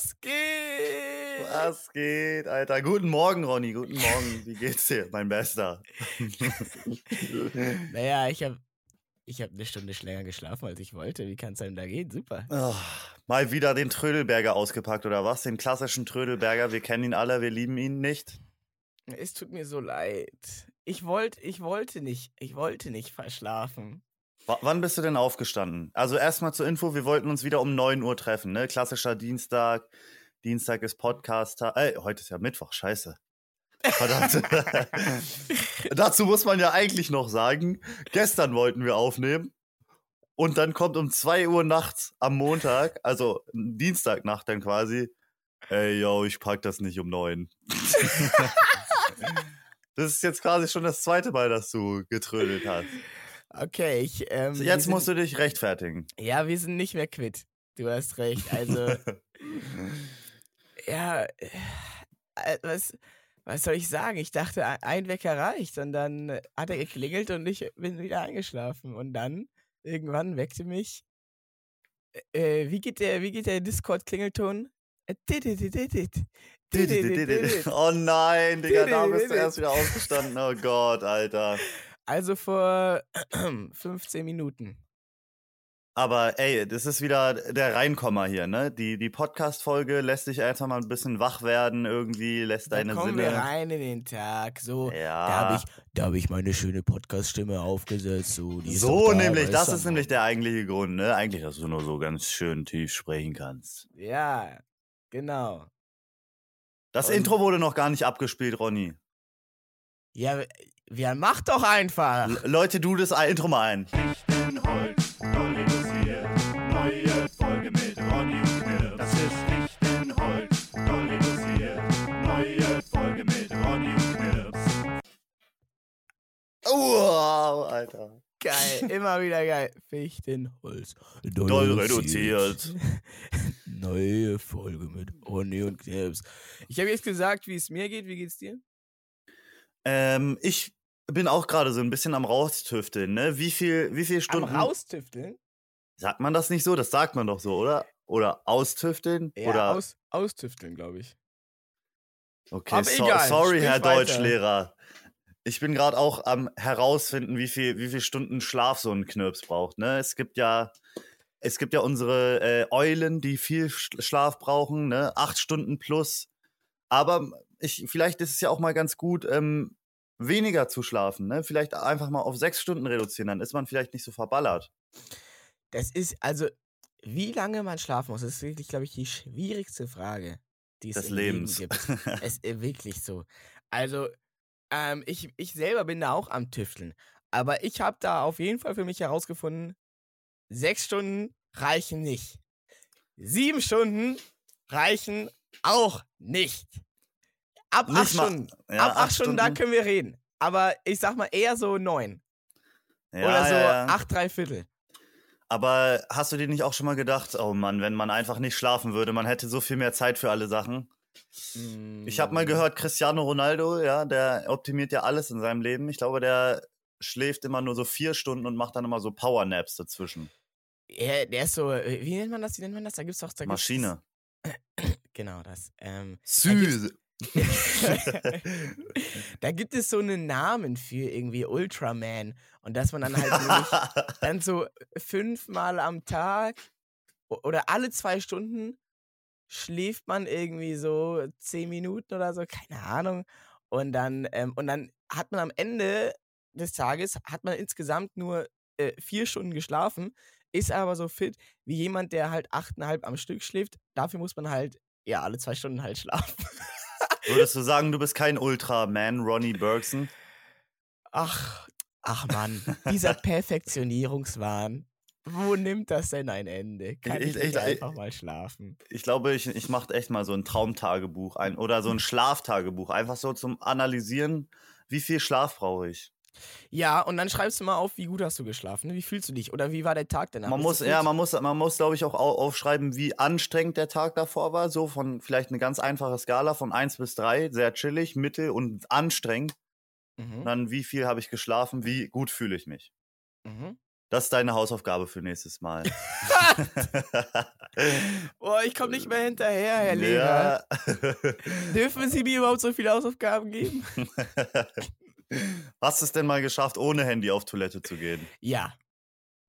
Was geht? Was geht, Alter? Guten Morgen, Ronny. Guten Morgen. Wie geht's dir, mein Bester? naja, ich habe ich hab eine Stunde länger geschlafen, als ich wollte. Wie kann es einem da gehen? Super. Oh, mal wieder den Trödelberger ausgepackt, oder was? Den klassischen Trödelberger. Wir kennen ihn alle, wir lieben ihn nicht. Es tut mir so leid. Ich wollte, ich wollte nicht, ich wollte nicht verschlafen. W wann bist du denn aufgestanden? Also erstmal zur Info, wir wollten uns wieder um 9 Uhr treffen, ne? Klassischer Dienstag. Dienstag ist Podcast. Ey, heute ist ja Mittwoch, scheiße. Verdammt. Dazu muss man ja eigentlich noch sagen, gestern wollten wir aufnehmen und dann kommt um 2 Uhr nachts am Montag, also Dienstagnacht dann quasi, ey, yo, ich pack das nicht um 9. das ist jetzt quasi schon das zweite Mal, dass du getrödelt hast. Okay, ich. Ähm, Jetzt musst sind, du dich rechtfertigen. Ja, wir sind nicht mehr quitt. Du hast recht. Also. ja. Äh, was, was soll ich sagen? Ich dachte, ein Wecker reicht. Und dann hat er geklingelt und ich bin wieder eingeschlafen. Und dann, irgendwann weckte mich. Äh, wie geht der, der Discord-Klingelton? Oh nein, Digga, da bist du erst wieder aufgestanden. Oh Gott, Alter. Also vor 15 Minuten. Aber ey, das ist wieder der Reinkommer hier, ne? Die, die Podcast-Folge lässt dich einfach mal ein bisschen wach werden, irgendwie, lässt da deine kommen Sinne. Wir rein in den Tag. So, ja. da habe ich, hab ich meine schöne Podcast-Stimme aufgesetzt. So, so da, nämlich, das ist nämlich der eigentliche Grund, ne? Eigentlich, dass du nur so ganz schön tief sprechen kannst. Ja, genau. Das Und Intro wurde noch gar nicht abgespielt, Ronny. Ja, ja, mach doch einfach. L Leute, du das Intro mal ein. Fichtenholz, neu reduziert. Neue Folge mit Ronny und Knirps. Das ist Fichtenholz, neu reduziert. Neue Folge mit Ronny und Knirps. Wow, Alter. Geil, immer wieder geil. Fichtenholz. Doll reduziert. Neue Folge mit Ronny und Knirps. Ich habe jetzt gesagt, wie es mir geht. Wie geht's dir? Ähm, ich bin auch gerade so ein bisschen am Raustüfteln, ne? Wie viel, wie viel Stunden. Am Raustüfteln? Sagt man das nicht so? Das sagt man doch so, oder? Oder austüfteln? Ja, oder? Aus, austüfteln, glaube ich. Okay, so, sorry, Herr weiter. Deutschlehrer. Ich bin gerade auch am herausfinden, wie viel, wie viel Stunden Schlaf so ein Knirps braucht. Ne? Es gibt ja, es gibt ja unsere äh, Eulen, die viel Schlaf brauchen, ne? Acht Stunden plus. Aber ich, vielleicht ist es ja auch mal ganz gut, ähm, weniger zu schlafen. Ne? Vielleicht einfach mal auf sechs Stunden reduzieren, dann ist man vielleicht nicht so verballert. Das ist, also, wie lange man schlafen muss, ist wirklich, glaube ich, die schwierigste Frage, die es Des im Lebens. Leben gibt. es ist wirklich so. Also, ähm, ich, ich selber bin da auch am Tüfteln. Aber ich habe da auf jeden Fall für mich herausgefunden, sechs Stunden reichen nicht. Sieben Stunden reichen auch nicht. Ab nicht acht Stunden. Ja, ab acht, acht Stunden, da können wir reden. Aber ich sag mal eher so neun. Ja, Oder so ja, acht, drei Viertel. Aber hast du dir nicht auch schon mal gedacht, oh Mann, wenn man einfach nicht schlafen würde, man hätte so viel mehr Zeit für alle Sachen? Mm. Ich habe mal gehört, Cristiano Ronaldo, ja, der optimiert ja alles in seinem Leben. Ich glaube, der schläft immer nur so vier Stunden und macht dann immer so Powernaps dazwischen. Ja, der ist so, wie nennt man das? Wie nennt man das? Da gibt's doch. Da Maschine. genau, das. Ähm, Süß. Da gibt es so einen Namen für irgendwie Ultraman und dass man dann halt dann so fünfmal am Tag oder alle zwei Stunden schläft man irgendwie so zehn Minuten oder so, keine Ahnung. Und dann, ähm, und dann hat man am Ende des Tages, hat man insgesamt nur äh, vier Stunden geschlafen, ist aber so fit wie jemand, der halt achteinhalb am Stück schläft. Dafür muss man halt, ja, alle zwei Stunden halt schlafen. Würdest du sagen, du bist kein Ultraman, Ronnie Bergson? Ach, ach Mann, dieser Perfektionierungswahn. Wo nimmt das denn ein Ende? Kann ich, ich, ich einfach mal schlafen? Ich glaube, ich, ich mache echt mal so ein Traumtagebuch ein oder so ein Schlaftagebuch. Einfach so zum Analysieren, wie viel Schlaf brauche ich. Ja, und dann schreibst du mal auf, wie gut hast du geschlafen, wie fühlst du dich oder wie war der Tag danach? Man muss, ja, man muss, man muss, glaube ich, auch aufschreiben, wie anstrengend der Tag davor war. So von vielleicht eine ganz einfache Skala von 1 bis 3, sehr chillig, mittel und anstrengend. Mhm. Dann, wie viel habe ich geschlafen, wie gut fühle ich mich. Mhm. Das ist deine Hausaufgabe für nächstes Mal. Boah, ich komme nicht mehr hinterher, Herr Lehrer. Ja. Dürfen Sie mir überhaupt so viele Hausaufgaben geben? Hast du es denn mal geschafft, ohne Handy auf Toilette zu gehen? Ja.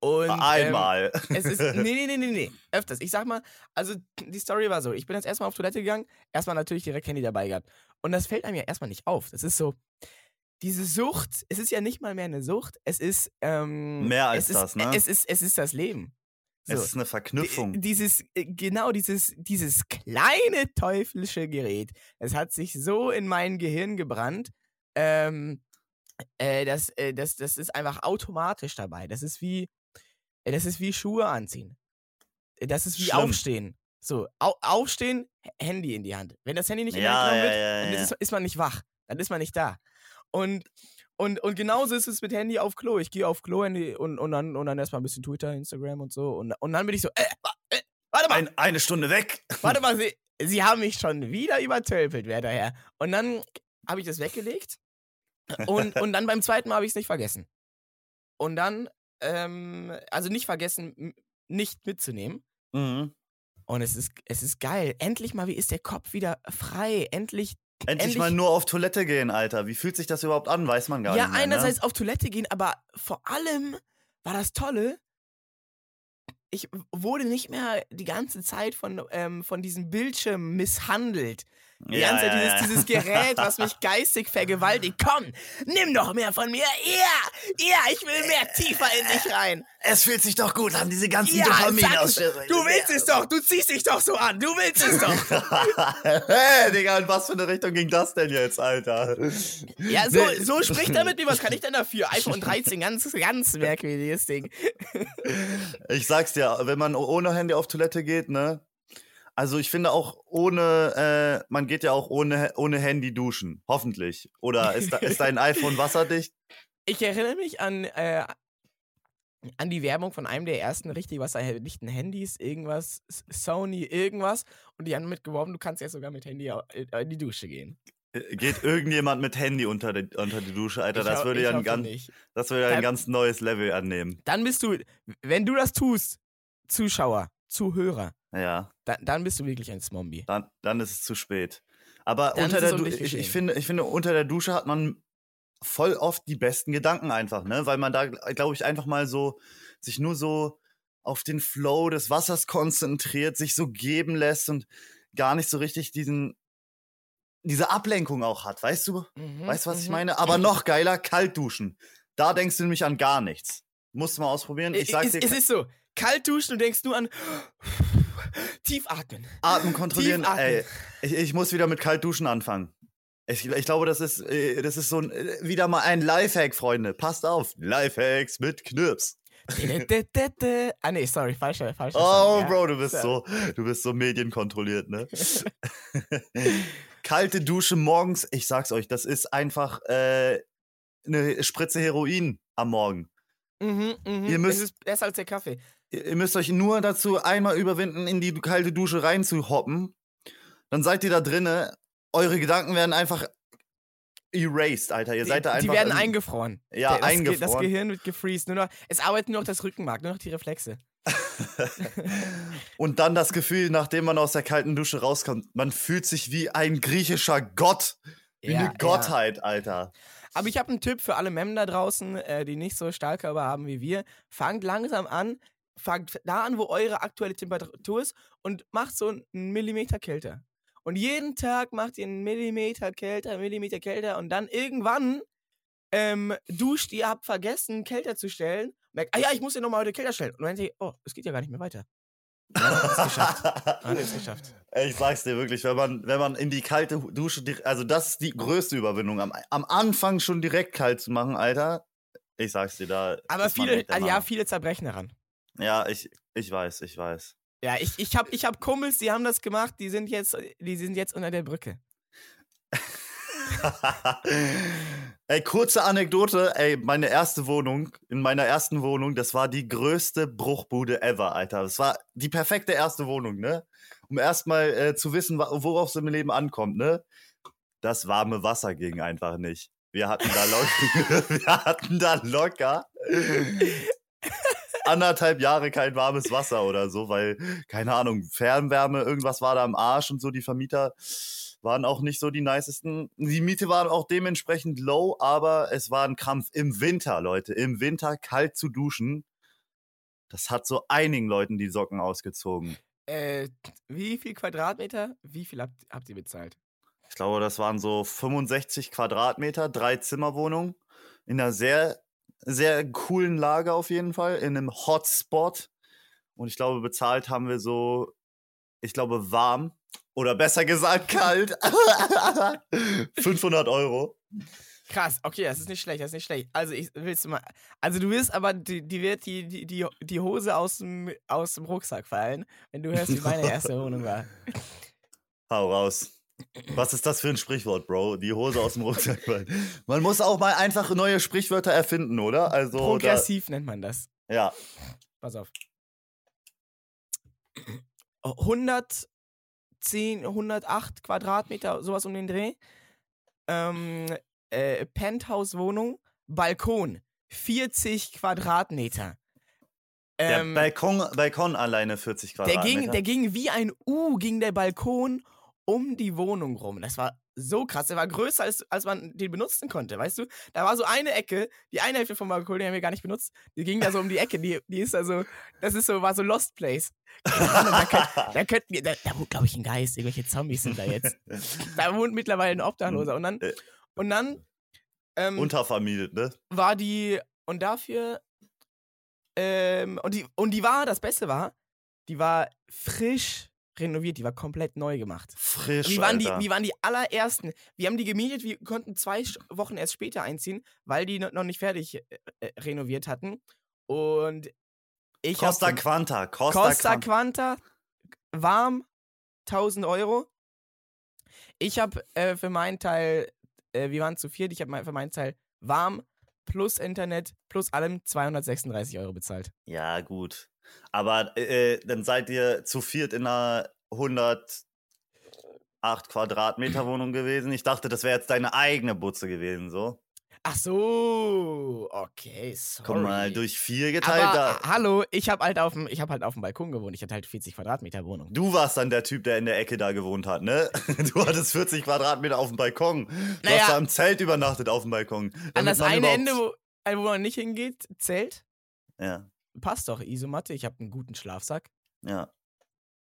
Und, Einmal. Ähm, es ist, nee, nee, nee, nee, nee. Öfters. Ich sag mal, also die Story war so: Ich bin jetzt erstmal auf Toilette gegangen, erstmal natürlich direkt Handy dabei gehabt. Und das fällt einem ja erstmal nicht auf. Das ist so, diese Sucht, es ist ja nicht mal mehr eine Sucht, es ist. Ähm, mehr als es das, ist, ne? Es ist, es ist das Leben. So. Es ist eine Verknüpfung. Dieses, äh, genau, dieses, dieses kleine teuflische Gerät. Es hat sich so in mein Gehirn gebrannt. Ähm, äh, das, äh, das, das ist einfach automatisch dabei. Das ist wie, äh, das ist wie Schuhe anziehen. Äh, das ist wie Schlimm. aufstehen. So, au aufstehen, Handy in die Hand. Wenn das Handy nicht in die Hand genommen wird, ja, dann ist, ist, man nicht wach. Dann ist man nicht da. Und, und, und genauso ist es mit Handy auf Klo. Ich gehe auf Klo Handy und, und, dann, und dann erstmal ein bisschen Twitter, Instagram und so. Und, und dann bin ich so, äh, äh, warte mal. Ein, eine Stunde weg. Warte mal, Sie, Sie haben mich schon wieder übertölpelt, wer daher. Und dann habe ich das weggelegt. Und, und dann beim zweiten Mal habe ich es nicht vergessen. Und dann ähm, also nicht vergessen, nicht mitzunehmen. Mhm. Und es ist, es ist geil. Endlich mal, wie ist der Kopf wieder frei? Endlich. Endlich, endlich mal nur auf Toilette gehen, Alter. Wie fühlt sich das überhaupt an? Weiß man gar ja, nicht. Ja, einerseits ne? auf Toilette gehen, aber vor allem war das Tolle. Ich wurde nicht mehr die ganze Zeit von, ähm, von diesem Bildschirm misshandelt. Die ja, ganze Zeit ja, dieses, dieses Gerät, was mich geistig vergewaltigt. Komm, nimm doch mehr von mir. Ja, ja, ich will mehr tiefer in dich rein. Es fühlt sich doch gut an, diese ganzen ja, Dopaminausschüsse. Du willst es doch, du ziehst dich doch so an, du willst es doch. hey, Digga, in was für eine Richtung ging das denn jetzt, Alter? Ja, so, so spricht er mit mir. Was kann ich denn dafür? iPhone 13, ganz, ganz merkwürdiges Ding. ich sag's dir, wenn man ohne Handy auf Toilette geht, ne, also ich finde auch ohne, äh, man geht ja auch ohne, ohne Handy duschen, hoffentlich. Oder ist, da, ist dein iPhone wasserdicht? Ich erinnere mich an, äh, an die Werbung von einem der ersten richtig wasserdichten Handys, irgendwas, Sony, irgendwas. Und die haben mitgeworben, du kannst jetzt sogar mit Handy in die Dusche gehen. Äh, geht irgendjemand mit Handy unter die, unter die Dusche, Alter? Das würde ja ein, ganz, das würde ja ein ganz neues Level annehmen. Dann bist du, wenn du das tust, Zuschauer, Zuhörer, ja. Da, dann bist du wirklich ein Zombie. Dann, dann ist es zu spät. Aber unter der Dusche, ich, ich, finde, ich finde, unter der Dusche hat man voll oft die besten Gedanken einfach, ne? Weil man da, glaube ich, einfach mal so sich nur so auf den Flow des Wassers konzentriert, sich so geben lässt und gar nicht so richtig diesen diese Ablenkung auch hat, weißt du? Mhm, weißt du, was ich mhm. meine? Aber noch geiler, kalt duschen. Da denkst du nämlich an gar nichts. Musst du mal ausprobieren. Ich sag's dir. Es ist so, kalt duschen und denkst nur an tief atmen. Atmen kontrollieren. Tief atmen. Ey, ich, ich muss wieder mit kalt duschen anfangen. Ich, ich, glaube, das ist, äh, das ist so ein, äh, wieder mal ein Lifehack, Freunde. Passt auf. Lifehacks mit Knirps. ah nee, sorry, falscher, falscher. Oh, Song, Bro, du bist so, du bist so medienkontrolliert, ne? Kalte Dusche morgens, ich sag's euch, das ist einfach äh, eine Spritze Heroin am Morgen. Mhm, mhm. Ihr müsst, es ist besser als der Kaffee. Ihr müsst euch nur dazu einmal überwinden, in die kalte Dusche reinzuhoppen. Dann seid ihr da drinne. Eure Gedanken werden einfach erased, Alter. Ihr seid da einfach. Die werden eingefroren. Ja, das, eingefroren. Das Gehirn wird gefreezed. Nur noch, es arbeitet nur noch das Rückenmark, nur noch die Reflexe. und dann das Gefühl, nachdem man aus der kalten Dusche rauskommt, man fühlt sich wie ein griechischer Gott. Wie ja, eine Gottheit, ja. Alter. Aber ich habe einen Tipp für alle Mem da draußen, äh, die nicht so Stahlkörper haben wie wir. Fangt langsam an, fangt da an, wo eure aktuelle Temperatur ist und macht so einen Millimeter kälter. Und jeden Tag macht ihr einen Millimeter kälter, einen Millimeter kälter und dann irgendwann ähm, duscht ihr, habt vergessen, kälter zu stellen. Merkt, ah ja, ich muss den nochmal heute kälter stellen. Und dann denkt ihr, oh, es geht ja gar nicht mehr weiter. Ja, ist geschafft. Hat es geschafft. Ich sag's dir wirklich, wenn man, wenn man in die kalte Dusche, also das ist die größte Überwindung, am, am Anfang schon direkt kalt zu machen, Alter. Ich sag's dir da. Aber viele, also ja, viele zerbrechen daran. Ja, ich, ich weiß, ich weiß. Ja, ich, ich hab, ich hab Kumpels, die haben das gemacht, die sind jetzt, die sind jetzt unter der Brücke. ey, kurze Anekdote, ey, meine erste Wohnung, in meiner ersten Wohnung, das war die größte Bruchbude ever, Alter. Das war die perfekte erste Wohnung, ne? Um erstmal äh, zu wissen, worauf es im Leben ankommt, ne? Das warme Wasser ging einfach nicht. Wir hatten da locker, wir hatten da locker anderthalb Jahre kein warmes Wasser oder so, weil, keine Ahnung, Fernwärme, irgendwas war da am Arsch und so. Die Vermieter waren auch nicht so die nicesten. Die Miete war auch dementsprechend low, aber es war ein Krampf im Winter, Leute. Im Winter kalt zu duschen. Das hat so einigen Leuten die Socken ausgezogen. Äh, wie viel Quadratmeter? Wie viel habt, habt ihr bezahlt? Ich glaube, das waren so 65 Quadratmeter, drei Zimmerwohnungen in einer sehr, sehr coolen Lage auf jeden Fall, in einem Hotspot. Und ich glaube, bezahlt haben wir so, ich glaube, warm oder besser gesagt kalt. 500 Euro. Krass, okay, das ist nicht schlecht, das ist nicht schlecht. Also ich willst du mal. Also du wirst aber, die, die wird die, die, die, die Hose aus dem, aus dem Rucksack fallen, wenn du hörst, wie meine erste Wohnung war. Hau raus. Was ist das für ein Sprichwort, Bro? Die Hose aus dem Rucksack. Man muss auch mal einfach neue Sprichwörter erfinden, oder? Also Progressiv da, nennt man das. Ja. Pass auf. 110, 108 Quadratmeter, sowas um den Dreh. Ähm, äh, Penthouse-Wohnung, Balkon, 40 Quadratmeter. Ähm, der Balkon, Balkon alleine 40 Quadratmeter. Der ging, der ging wie ein U, ging der Balkon um die Wohnung rum. Das war so krass. Der war größer, als, als man den benutzen konnte, weißt du? Da war so eine Ecke, die eine Hälfte vom Balkon, die haben wir gar nicht benutzt. Die ging da so um die Ecke. Die, die ist also, das ist so, war so Lost Place. da, könnt, da könnten wir, da, da wohnt, glaube ich, ein Geist. Irgendwelche Zombies sind da jetzt. Da wohnt mittlerweile ein Obdachloser. Und dann, äh. und dann ähm, Untervermietet, ne? War die, und dafür, ähm, und die, und die war, das Beste war, die war frisch renoviert, die war komplett neu gemacht. Frisch, wie waren, die, wie waren die allerersten? Wir haben die gemietet, wir konnten zwei Wochen erst später einziehen, weil die noch nicht fertig äh, äh, renoviert hatten. Und ich Costa Quanta, Costa, Costa Quanta, warm, 1000 Euro. Ich habe äh, für meinen Teil äh, wir waren zu viert, ich habe für meinen Teil warm plus Internet plus allem 236 Euro bezahlt. Ja, gut. Aber äh, dann seid ihr zu viert in einer 108 Quadratmeter Wohnung gewesen. Ich dachte, das wäre jetzt deine eigene Butze gewesen, so. Ach so, okay, sorry. Guck mal, durch vier geteilt. Aber, da. Hallo, ich habe halt auf dem, ich habe halt auf dem Balkon gewohnt. Ich hatte halt 40 Quadratmeter Wohnung. Du warst dann der Typ, der in der Ecke da gewohnt hat, ne? Du hattest 40 Quadratmeter auf dem Balkon. Du naja, hast da im Zelt übernachtet auf dem Balkon. An das eine Ende, wo, wo man nicht hingeht, Zelt. Ja. Passt doch, Isomatte. Ich habe einen guten Schlafsack. Ja.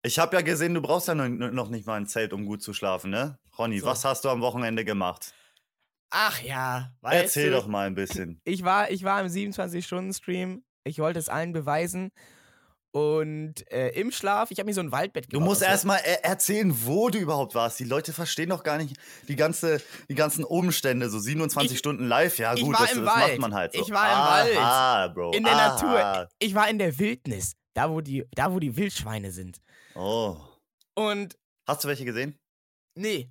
Ich habe ja gesehen, du brauchst ja noch nicht mal ein Zelt, um gut zu schlafen, ne? Ronny, so. was hast du am Wochenende gemacht? Ach ja, weißt Erzähl du, doch mal ein bisschen. Ich war, ich war im 27-Stunden-Stream. Ich wollte es allen beweisen. Und äh, im Schlaf, ich habe mir so ein Waldbett gebaut. Du musst erstmal er erzählen, wo du überhaupt warst. Die Leute verstehen doch gar nicht die, ganze, die ganzen Umstände. So 27 ich, Stunden live, ja gut, das, das macht man halt so. Ich war Aha, im Wald. Bro. In der Aha. Natur. Ich war in der Wildnis. Da wo, die, da, wo die Wildschweine sind. Oh. Und. Hast du welche gesehen? Nee.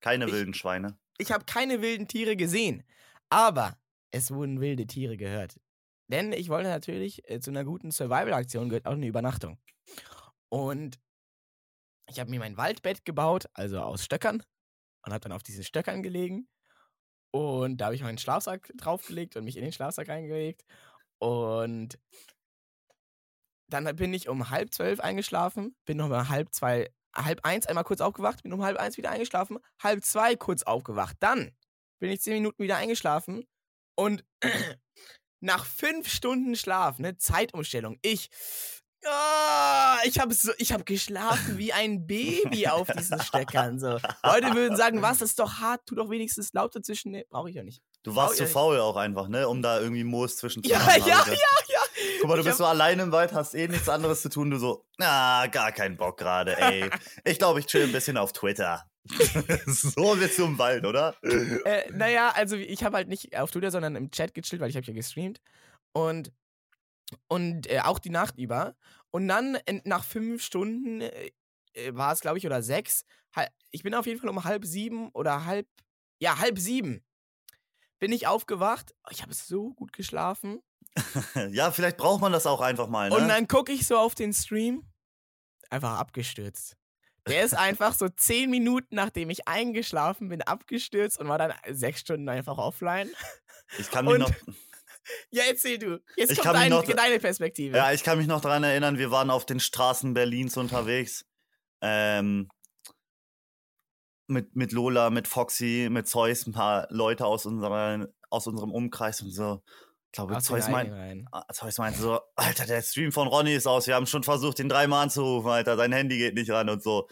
Keine ich, wilden Schweine ich habe keine wilden Tiere gesehen, aber es wurden wilde Tiere gehört. Denn ich wollte natürlich, äh, zu einer guten Survival-Aktion gehört auch eine Übernachtung. Und ich habe mir mein Waldbett gebaut, also aus Stöckern, und habe dann auf diesen Stöckern gelegen. Und da habe ich meinen Schlafsack draufgelegt und mich in den Schlafsack reingelegt. Und dann bin ich um halb zwölf eingeschlafen, bin noch mal halb zwei halb eins einmal kurz aufgewacht, bin um halb eins wieder eingeschlafen, halb zwei kurz aufgewacht. Dann bin ich zehn Minuten wieder eingeschlafen und nach fünf Stunden Schlaf, ne, Zeitumstellung, ich, oh, ich habe so, ich habe geschlafen wie ein Baby auf diesen Stöckern. So. Leute würden sagen, was, das ist doch hart, tu doch wenigstens laut dazwischen. Nee, brauche ich ja nicht. Du warst zu faul auch einfach, ne, um da irgendwie Moos zwischen zu ja, ja, ja. Guck mal, du bist so allein im Wald, hast eh nichts anderes zu tun. Du so, ah, gar keinen Bock gerade, ey. Ich glaube, ich chill ein bisschen auf Twitter. so bist du im Wald, oder? Äh, naja, also ich habe halt nicht auf Twitter, sondern im Chat gechillt, weil ich habe ja gestreamt. Und, und äh, auch die Nacht über. Und dann äh, nach fünf Stunden äh, äh war es, glaube ich, oder sechs. Ich bin auf jeden Fall um halb sieben oder halb, ja, halb sieben bin ich aufgewacht. Ich habe so gut geschlafen. ja, vielleicht braucht man das auch einfach mal. Ne? Und dann gucke ich so auf den Stream, einfach abgestürzt. Der ist einfach so zehn Minuten, nachdem ich eingeschlafen bin, abgestürzt und war dann sechs Stunden einfach offline. Ich kann mich und, noch. Ja, erzähl du. Jetzt ich kommt dein, noch, deine Perspektive. Ja, ich kann mich noch daran erinnern, wir waren auf den Straßen Berlins unterwegs. Ähm, mit, mit Lola, mit Foxy, mit Zeus, ein paar Leute aus, unserer, aus unserem Umkreis und so. Ich glaube, Zeus, mein, ah, Zeus meinte so, Alter, der Stream von Ronny ist aus. Wir haben schon versucht, den dreimal anzurufen, Alter. Sein Handy geht nicht ran und so.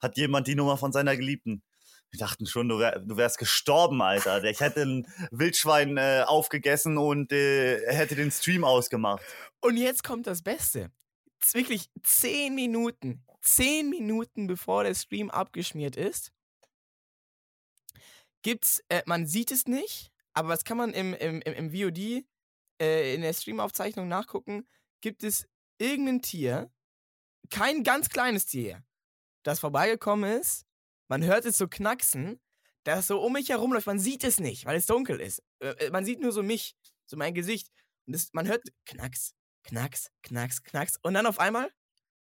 Hat jemand die Nummer von seiner Geliebten? Wir dachten schon, du, wär, du wärst gestorben, Alter. Ich hätte ein Wildschwein äh, aufgegessen und äh, hätte den Stream ausgemacht. Und jetzt kommt das Beste. Wirklich zehn Minuten, zehn Minuten bevor der Stream abgeschmiert ist, gibt's, äh, man sieht es nicht, aber was kann man im, im, im, im VOD äh, in der Streamaufzeichnung nachgucken, gibt es irgendein Tier, kein ganz kleines Tier, das vorbeigekommen ist man hört es so knacksen, das so um mich herum läuft. Man sieht es nicht, weil es dunkel ist. Äh, äh, man sieht nur so mich, so mein Gesicht. Und das, man hört Knacks, Knacks, Knacks, Knacks. Und dann auf einmal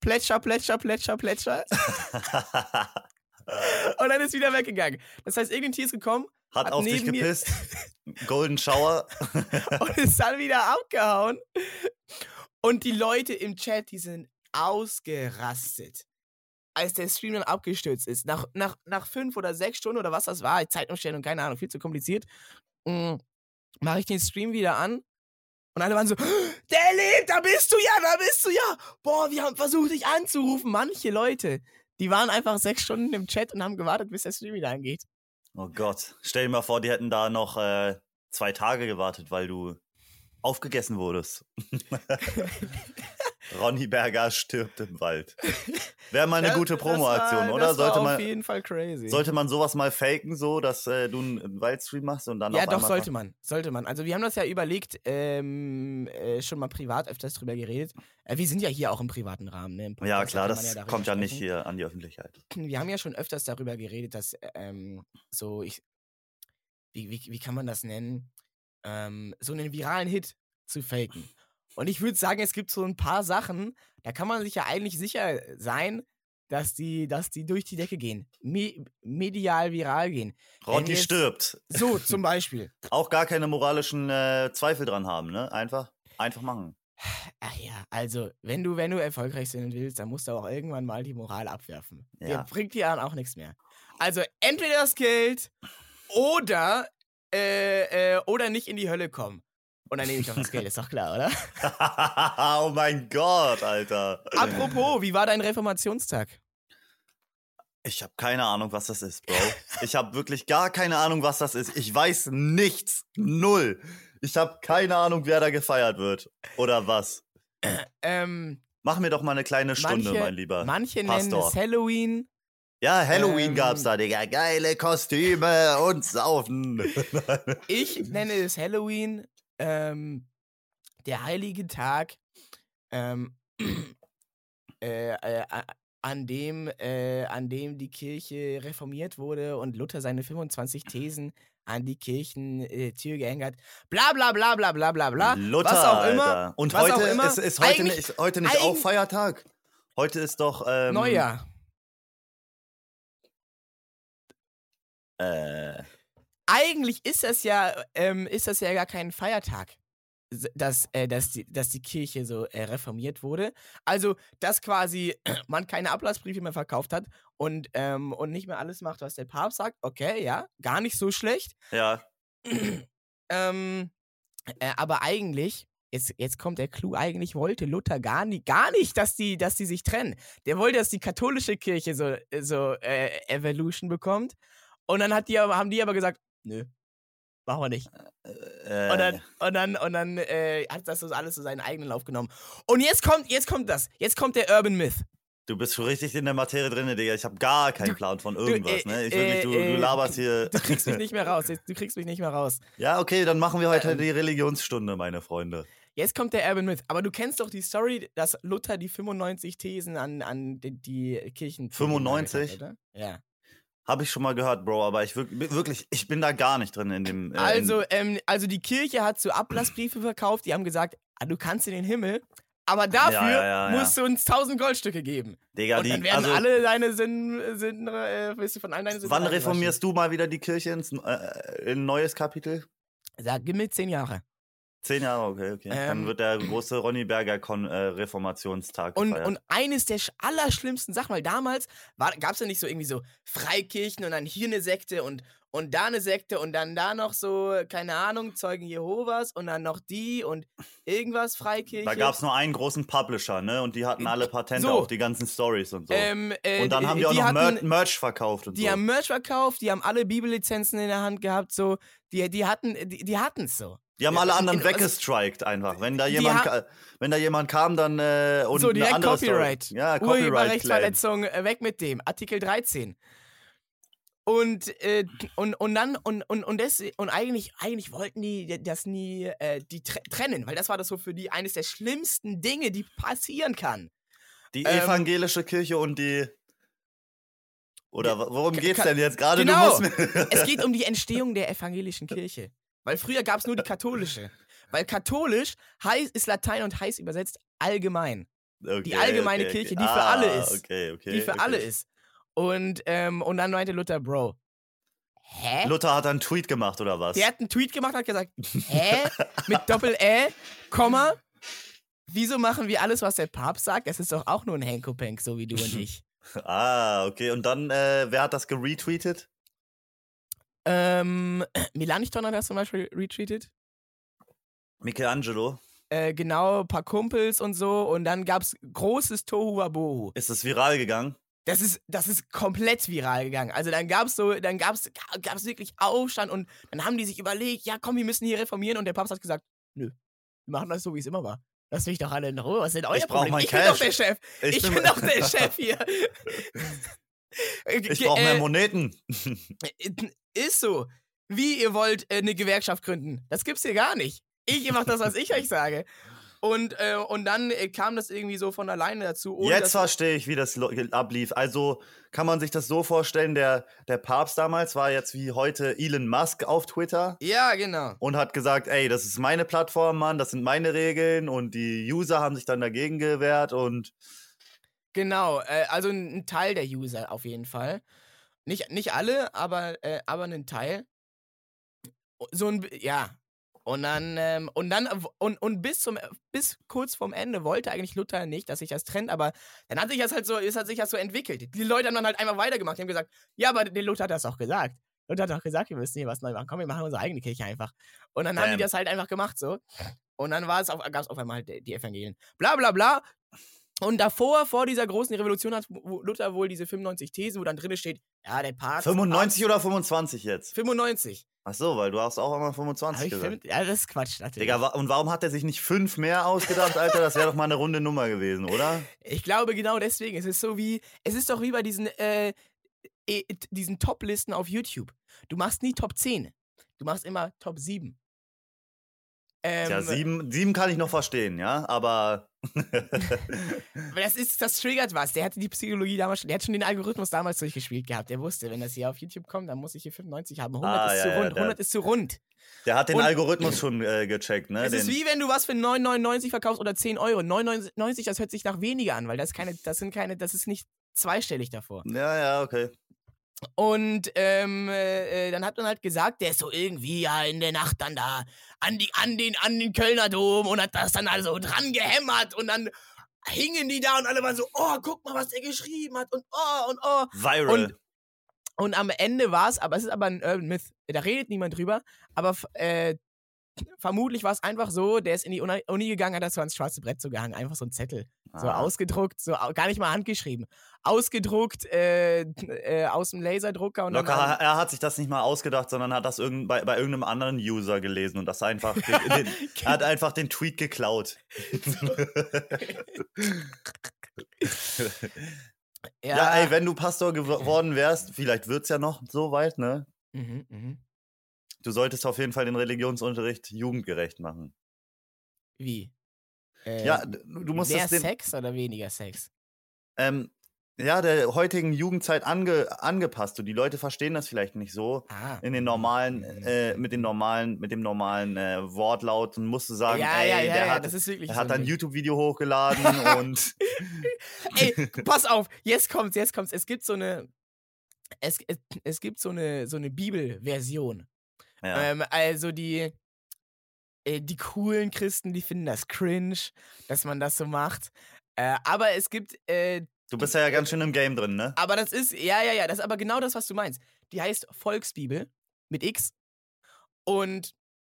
Plätscher, Plätscher, Plätscher, Plätscher. und dann ist wieder weggegangen. Das heißt, irgendein Tier ist gekommen. Hat, hat auf dich gepisst. Golden Shower. und ist dann wieder abgehauen. Und die Leute im Chat, die sind ausgerastet als der Stream dann abgestürzt ist, nach, nach, nach fünf oder sechs Stunden oder was das war, Zeitumstellung, keine Ahnung, viel zu kompliziert, mm, mache ich den Stream wieder an und alle waren so, der lebt, da bist du ja, da bist du ja. Boah, wir haben versucht, dich anzurufen. Manche Leute, die waren einfach sechs Stunden im Chat und haben gewartet, bis der Stream wieder angeht. Oh Gott, stell dir mal vor, die hätten da noch äh, zwei Tage gewartet, weil du aufgegessen wurdest. Ronny Berger stirbt im Wald. Wäre mal eine das, gute Promo-Aktion, oder? Das sollte man, auf jeden Fall crazy. Sollte man sowas mal faken, so, dass äh, du einen Waldstream machst und dann Ja, doch, sollte man. Sollte man. Also, wir haben das ja überlegt, ähm, äh, schon mal privat öfters drüber geredet. Äh, wir sind ja hier auch im privaten Rahmen, ne? ja, klar, das ja kommt ja nicht hier an die Öffentlichkeit. Wir haben ja schon öfters darüber geredet, dass ähm, so, ich. Wie, wie, wie kann man das nennen? Ähm, so einen viralen Hit zu faken. Und ich würde sagen, es gibt so ein paar Sachen, da kann man sich ja eigentlich sicher sein, dass die, dass die durch die Decke gehen. Me medial viral gehen. Ronny stirbt. So, zum Beispiel. Auch gar keine moralischen äh, Zweifel dran haben, ne? Einfach, einfach machen. Ach ja, also, wenn du, wenn du erfolgreich sein willst, dann musst du auch irgendwann mal die Moral abwerfen. Ja. Der bringt dir dann auch nichts mehr. Also, entweder das Geld oder, äh, äh, oder nicht in die Hölle kommen. Und dann nehme ich doch das Geld, ist doch klar, oder? oh mein Gott, Alter. Apropos, wie war dein Reformationstag? Ich habe keine Ahnung, was das ist, Bro. Ich habe wirklich gar keine Ahnung, was das ist. Ich weiß nichts. Null. Ich habe keine Ahnung, wer da gefeiert wird. Oder was. Ähm, Mach mir doch mal eine kleine Stunde, manche, mein Lieber. Manche Pastor. nennen es Halloween. Ja, Halloween ähm, gab's da, Digga. Geile Kostüme und Saufen. ich nenne es Halloween ähm, der heilige Tag, ähm, äh, äh, an dem, äh, an dem die Kirche reformiert wurde und Luther seine 25 Thesen an die Kirchentür gehängt hat. Bla bla bla bla bla bla bla. Luther, was auch immer. Alter. Und heute immer. Ist, ist heute nicht, heute nicht auch Feiertag. Heute ist doch ähm, Neujahr. Äh eigentlich ist das ja, ähm, ist das ja gar kein Feiertag, dass, äh, dass, die, dass die Kirche so äh, reformiert wurde. Also, dass quasi man keine Ablassbriefe mehr verkauft hat und, ähm, und nicht mehr alles macht, was der Papst sagt. Okay, ja, gar nicht so schlecht. Ja. ähm, äh, aber eigentlich Jetzt, jetzt, kommt der Clou, eigentlich wollte Luther gar nicht, gar nicht, dass die, dass die sich trennen. Der wollte, dass die katholische Kirche so, so äh, Evolution bekommt. Und dann die, haben die aber gesagt, nö, machen wir nicht. Äh, und dann, und dann, und dann äh, hat das alles so seinen eigenen Lauf genommen. Und jetzt kommt, jetzt kommt das. Jetzt kommt der Urban Myth. Du bist schon richtig in der Materie drin, Digga. Ich habe gar keinen Plan von irgendwas, du, äh, ne? Ich wirklich, du, du laberst hier. Du kriegst mich nicht mehr raus. Du kriegst mich nicht mehr raus. Ja, okay, dann machen wir heute ähm, die Religionsstunde, meine Freunde. Jetzt kommt der Urban Myth. Aber du kennst doch die Story, dass Luther die 95 Thesen an, an die, die Kirchen. 95? Hat, oder? Ja. Habe ich schon mal gehört, Bro, aber ich wirklich, ich bin da gar nicht drin in dem. Äh, also, ähm, also die Kirche hat so Ablassbriefe verkauft, die haben gesagt, ah, du kannst in den Himmel, aber dafür ja, ja, ja, musst du uns 1000 Goldstücke geben. Digga, Und dann werden also, alle deine Sinn, Sinn äh, du von allen deine Sinn Wann reformierst du mal wieder die Kirche ins äh, in ein neues Kapitel? Sag, gib mir 10 Jahre. Zehn Jahre, okay, okay. Ähm, Dann wird der große Ronny Berger Kon äh, Reformationstag und, gefeiert. Und eines der allerschlimmsten Sachen, weil damals gab es ja nicht so irgendwie so Freikirchen und dann hier eine Sekte und, und da eine Sekte und dann da noch so, keine Ahnung, Zeugen Jehovas und dann noch die und irgendwas Freikirche. Da gab es nur einen großen Publisher, ne? Und die hatten alle Patente so. auf die ganzen Stories und so. Ähm, äh, und dann haben die, die auch noch hatten, Merch verkauft und die so. Die haben Merch verkauft, die haben alle Bibellizenzen in der Hand gehabt, so. Die, die hatten die, die es so. Die haben alle anderen weggestrikt einfach. Wenn da jemand, wenn da jemand kam, dann äh, und so direkt Copyright. Story. Ja, Copyright. Urheberrechtsverletzung, äh, weg mit dem. Artikel 13. Und, äh, und, und dann, und, und, und, das, und eigentlich, eigentlich wollten die das nie äh, die trennen, weil das war das so für die eines der schlimmsten Dinge, die passieren kann. Die ähm, evangelische Kirche und die. Oder worum geht's denn jetzt gerade? Genau. es geht um die Entstehung der evangelischen Kirche. Weil früher gab es nur die katholische. Weil katholisch heiß, ist Latein und heißt übersetzt allgemein. Okay, die allgemeine okay, Kirche, die ah, für alle ist. die für alle ist. Und, ähm, und dann meinte Luther, Bro, hä? Luther hat einen Tweet gemacht, oder was? Der hat einen Tweet gemacht, hat gesagt, hä? Mit Doppel-Ä, Komma, wieso machen wir alles, was der Papst sagt? Es ist doch auch nur ein Henkopenk, so wie du und ich. ah, okay. Und dann, äh, wer hat das geretweetet? Ähm, Milanichton hat das zum Beispiel retweetet. Michelangelo. Äh, genau, ein paar Kumpels und so. Und dann gab es großes Tohu Wabohu. Ist das viral gegangen? Das ist, das ist komplett viral gegangen. Also dann gab es so, dann gab es wirklich Aufstand und dann haben die sich überlegt, ja komm, wir müssen hier reformieren und der Papst hat gesagt, nö, wir machen das so, wie es immer war. Lass mich doch alle in Ruhe, was ist denn euer ich Problem? Ich Cash. bin doch der Chef. Ich, ich bin, bin doch der Chef hier. ich brauche mehr äh, Moneten. Ist so. Wie ihr wollt äh, eine Gewerkschaft gründen. Das gibt's hier gar nicht. Ich mache das, was ich euch sage. Und, äh, und dann äh, kam das irgendwie so von alleine dazu. Jetzt verstehe ich, wie das ablief. Also kann man sich das so vorstellen, der, der Papst damals war jetzt wie heute Elon Musk auf Twitter. Ja, genau. Und hat gesagt, ey, das ist meine Plattform, Mann, das sind meine Regeln. Und die User haben sich dann dagegen gewehrt und... Genau, äh, also ein Teil der User auf jeden Fall. Nicht, nicht alle, aber, äh, aber einen Teil. So ein, ja. Und dann, ähm, und dann, und, und bis zum, bis kurz vorm Ende wollte eigentlich Luther nicht, dass sich das trennt, aber dann hat sich das halt so, ist hat sich das so entwickelt. Die Leute haben dann halt einfach weitergemacht. Die haben gesagt, ja, aber der Luther hat das auch gesagt. Luther hat auch gesagt, wir müssen hier was neu machen. Komm, wir machen unsere eigene Kirche einfach. Und dann Damn. haben die das halt einfach gemacht so. Und dann war es auf, gab es auf einmal halt die Evangelien. Bla bla bla. Und davor, vor dieser großen Revolution, hat Luther wohl diese 95 Thesen, wo dann drin steht, ja, der Papst. 95 oder 25 jetzt? 95. Ach so, weil du hast auch einmal 25 gesagt. Ja, das ist Quatsch, natürlich. Digga, und warum hat er sich nicht fünf mehr ausgedacht, Alter? Das wäre doch mal eine runde Nummer gewesen, oder? Ich glaube genau deswegen. Es ist so wie, es ist doch wie bei diesen, äh, diesen Top-Listen auf YouTube. Du machst nie Top 10. Du machst immer Top 7. Ähm, ja, sieben, sieben kann ich noch verstehen, ja, aber. das ist, das triggert was. Der hatte die Psychologie damals schon, der hat schon den Algorithmus damals durchgespielt gehabt. Der wusste, wenn das hier auf YouTube kommt, dann muss ich hier 95 haben. 100 ah, ist ja, zu rund. Ja, 100 ist zu rund. Der hat den Und Algorithmus schon äh, gecheckt, ne? Es ist wie wenn du was für 9,99 verkaufst oder 10 Euro. 9,99, das hört sich nach weniger an, weil das keine, das sind keine, das ist nicht zweistellig davor. Ja, ja, okay. Und ähm, äh, dann hat man halt gesagt, der ist so irgendwie ja in der Nacht dann da an, die, an, den, an den Kölner Dom und hat das dann also dran gehämmert und dann hingen die da und alle waren so, oh, guck mal, was der geschrieben hat und oh und oh. Viral. Und, und am Ende war es, aber es ist aber ein Urban Myth, da redet niemand drüber, aber äh, vermutlich war es einfach so, der ist in die Uni gegangen, hat das so ans schwarze Brett so gehangen, einfach so ein Zettel. Ah. So ausgedruckt, so gar nicht mal handgeschrieben. Ausgedruckt äh, äh, aus dem Laserdrucker. Und Locker, dann, er hat sich das nicht mal ausgedacht, sondern hat das irgend, bei, bei irgendeinem anderen User gelesen und das einfach. den, den, er hat einfach den Tweet geklaut. ja. ja, ey, wenn du Pastor geworden wärst, vielleicht wird es ja noch so weit, ne? Mhm, mhm. Du solltest auf jeden Fall den Religionsunterricht jugendgerecht machen. Wie? Äh, ja, du musst mehr Sex oder weniger Sex? Ähm, ja, der heutigen Jugendzeit ange, angepasst. Und die Leute verstehen das vielleicht nicht so ah. in den normalen, äh, mit den normalen, mit dem normalen äh, Wortlaut und musst du sagen, ja, ey, ja, ja, der hat, er hat ein YouTube-Video hochgeladen und. ey, pass auf, jetzt kommt's, jetzt kommt's. Es gibt so eine, es, es, es gibt so eine, so eine Bibelversion ja. Ähm, also die, äh, die coolen Christen, die finden das cringe, dass man das so macht. Äh, aber es gibt. Äh, du bist ja, ja ganz schön im Game drin, ne? Aber das ist, ja, ja, ja, das ist aber genau das, was du meinst. Die heißt Volksbibel mit X. Und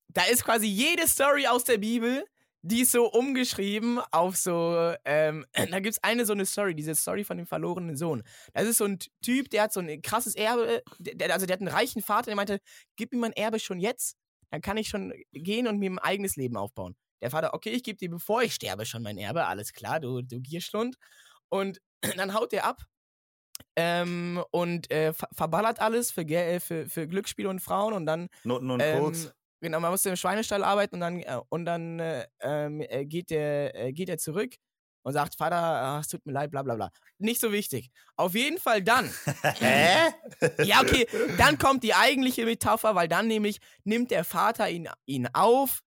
da ist quasi jede Story aus der Bibel, die ist so umgeschrieben auf so, ähm, da gibt es eine so eine Story, diese Story von dem verlorenen Sohn. Das ist so ein Typ, der hat so ein krasses Erbe, der, also der hat einen reichen Vater, der meinte, gib mir mein Erbe schon jetzt, dann kann ich schon gehen und mir ein eigenes Leben aufbauen. Der Vater, okay, ich gebe dir, bevor ich sterbe, schon mein Erbe, alles klar, du, du Gierschlund. Und dann haut der ab ähm, und äh, verballert alles für, für, für Glücksspiele und Frauen und dann. Noten und ähm, Koks. Genau, man muss im Schweinestall arbeiten und dann, äh, und dann äh, ähm, äh, geht, der, äh, geht er zurück und sagt, Vater, ach, es tut mir leid, bla bla bla. Nicht so wichtig. Auf jeden Fall dann. Hä? ja, okay. Dann kommt die eigentliche Metapher, weil dann nämlich nimmt der Vater ihn, ihn auf,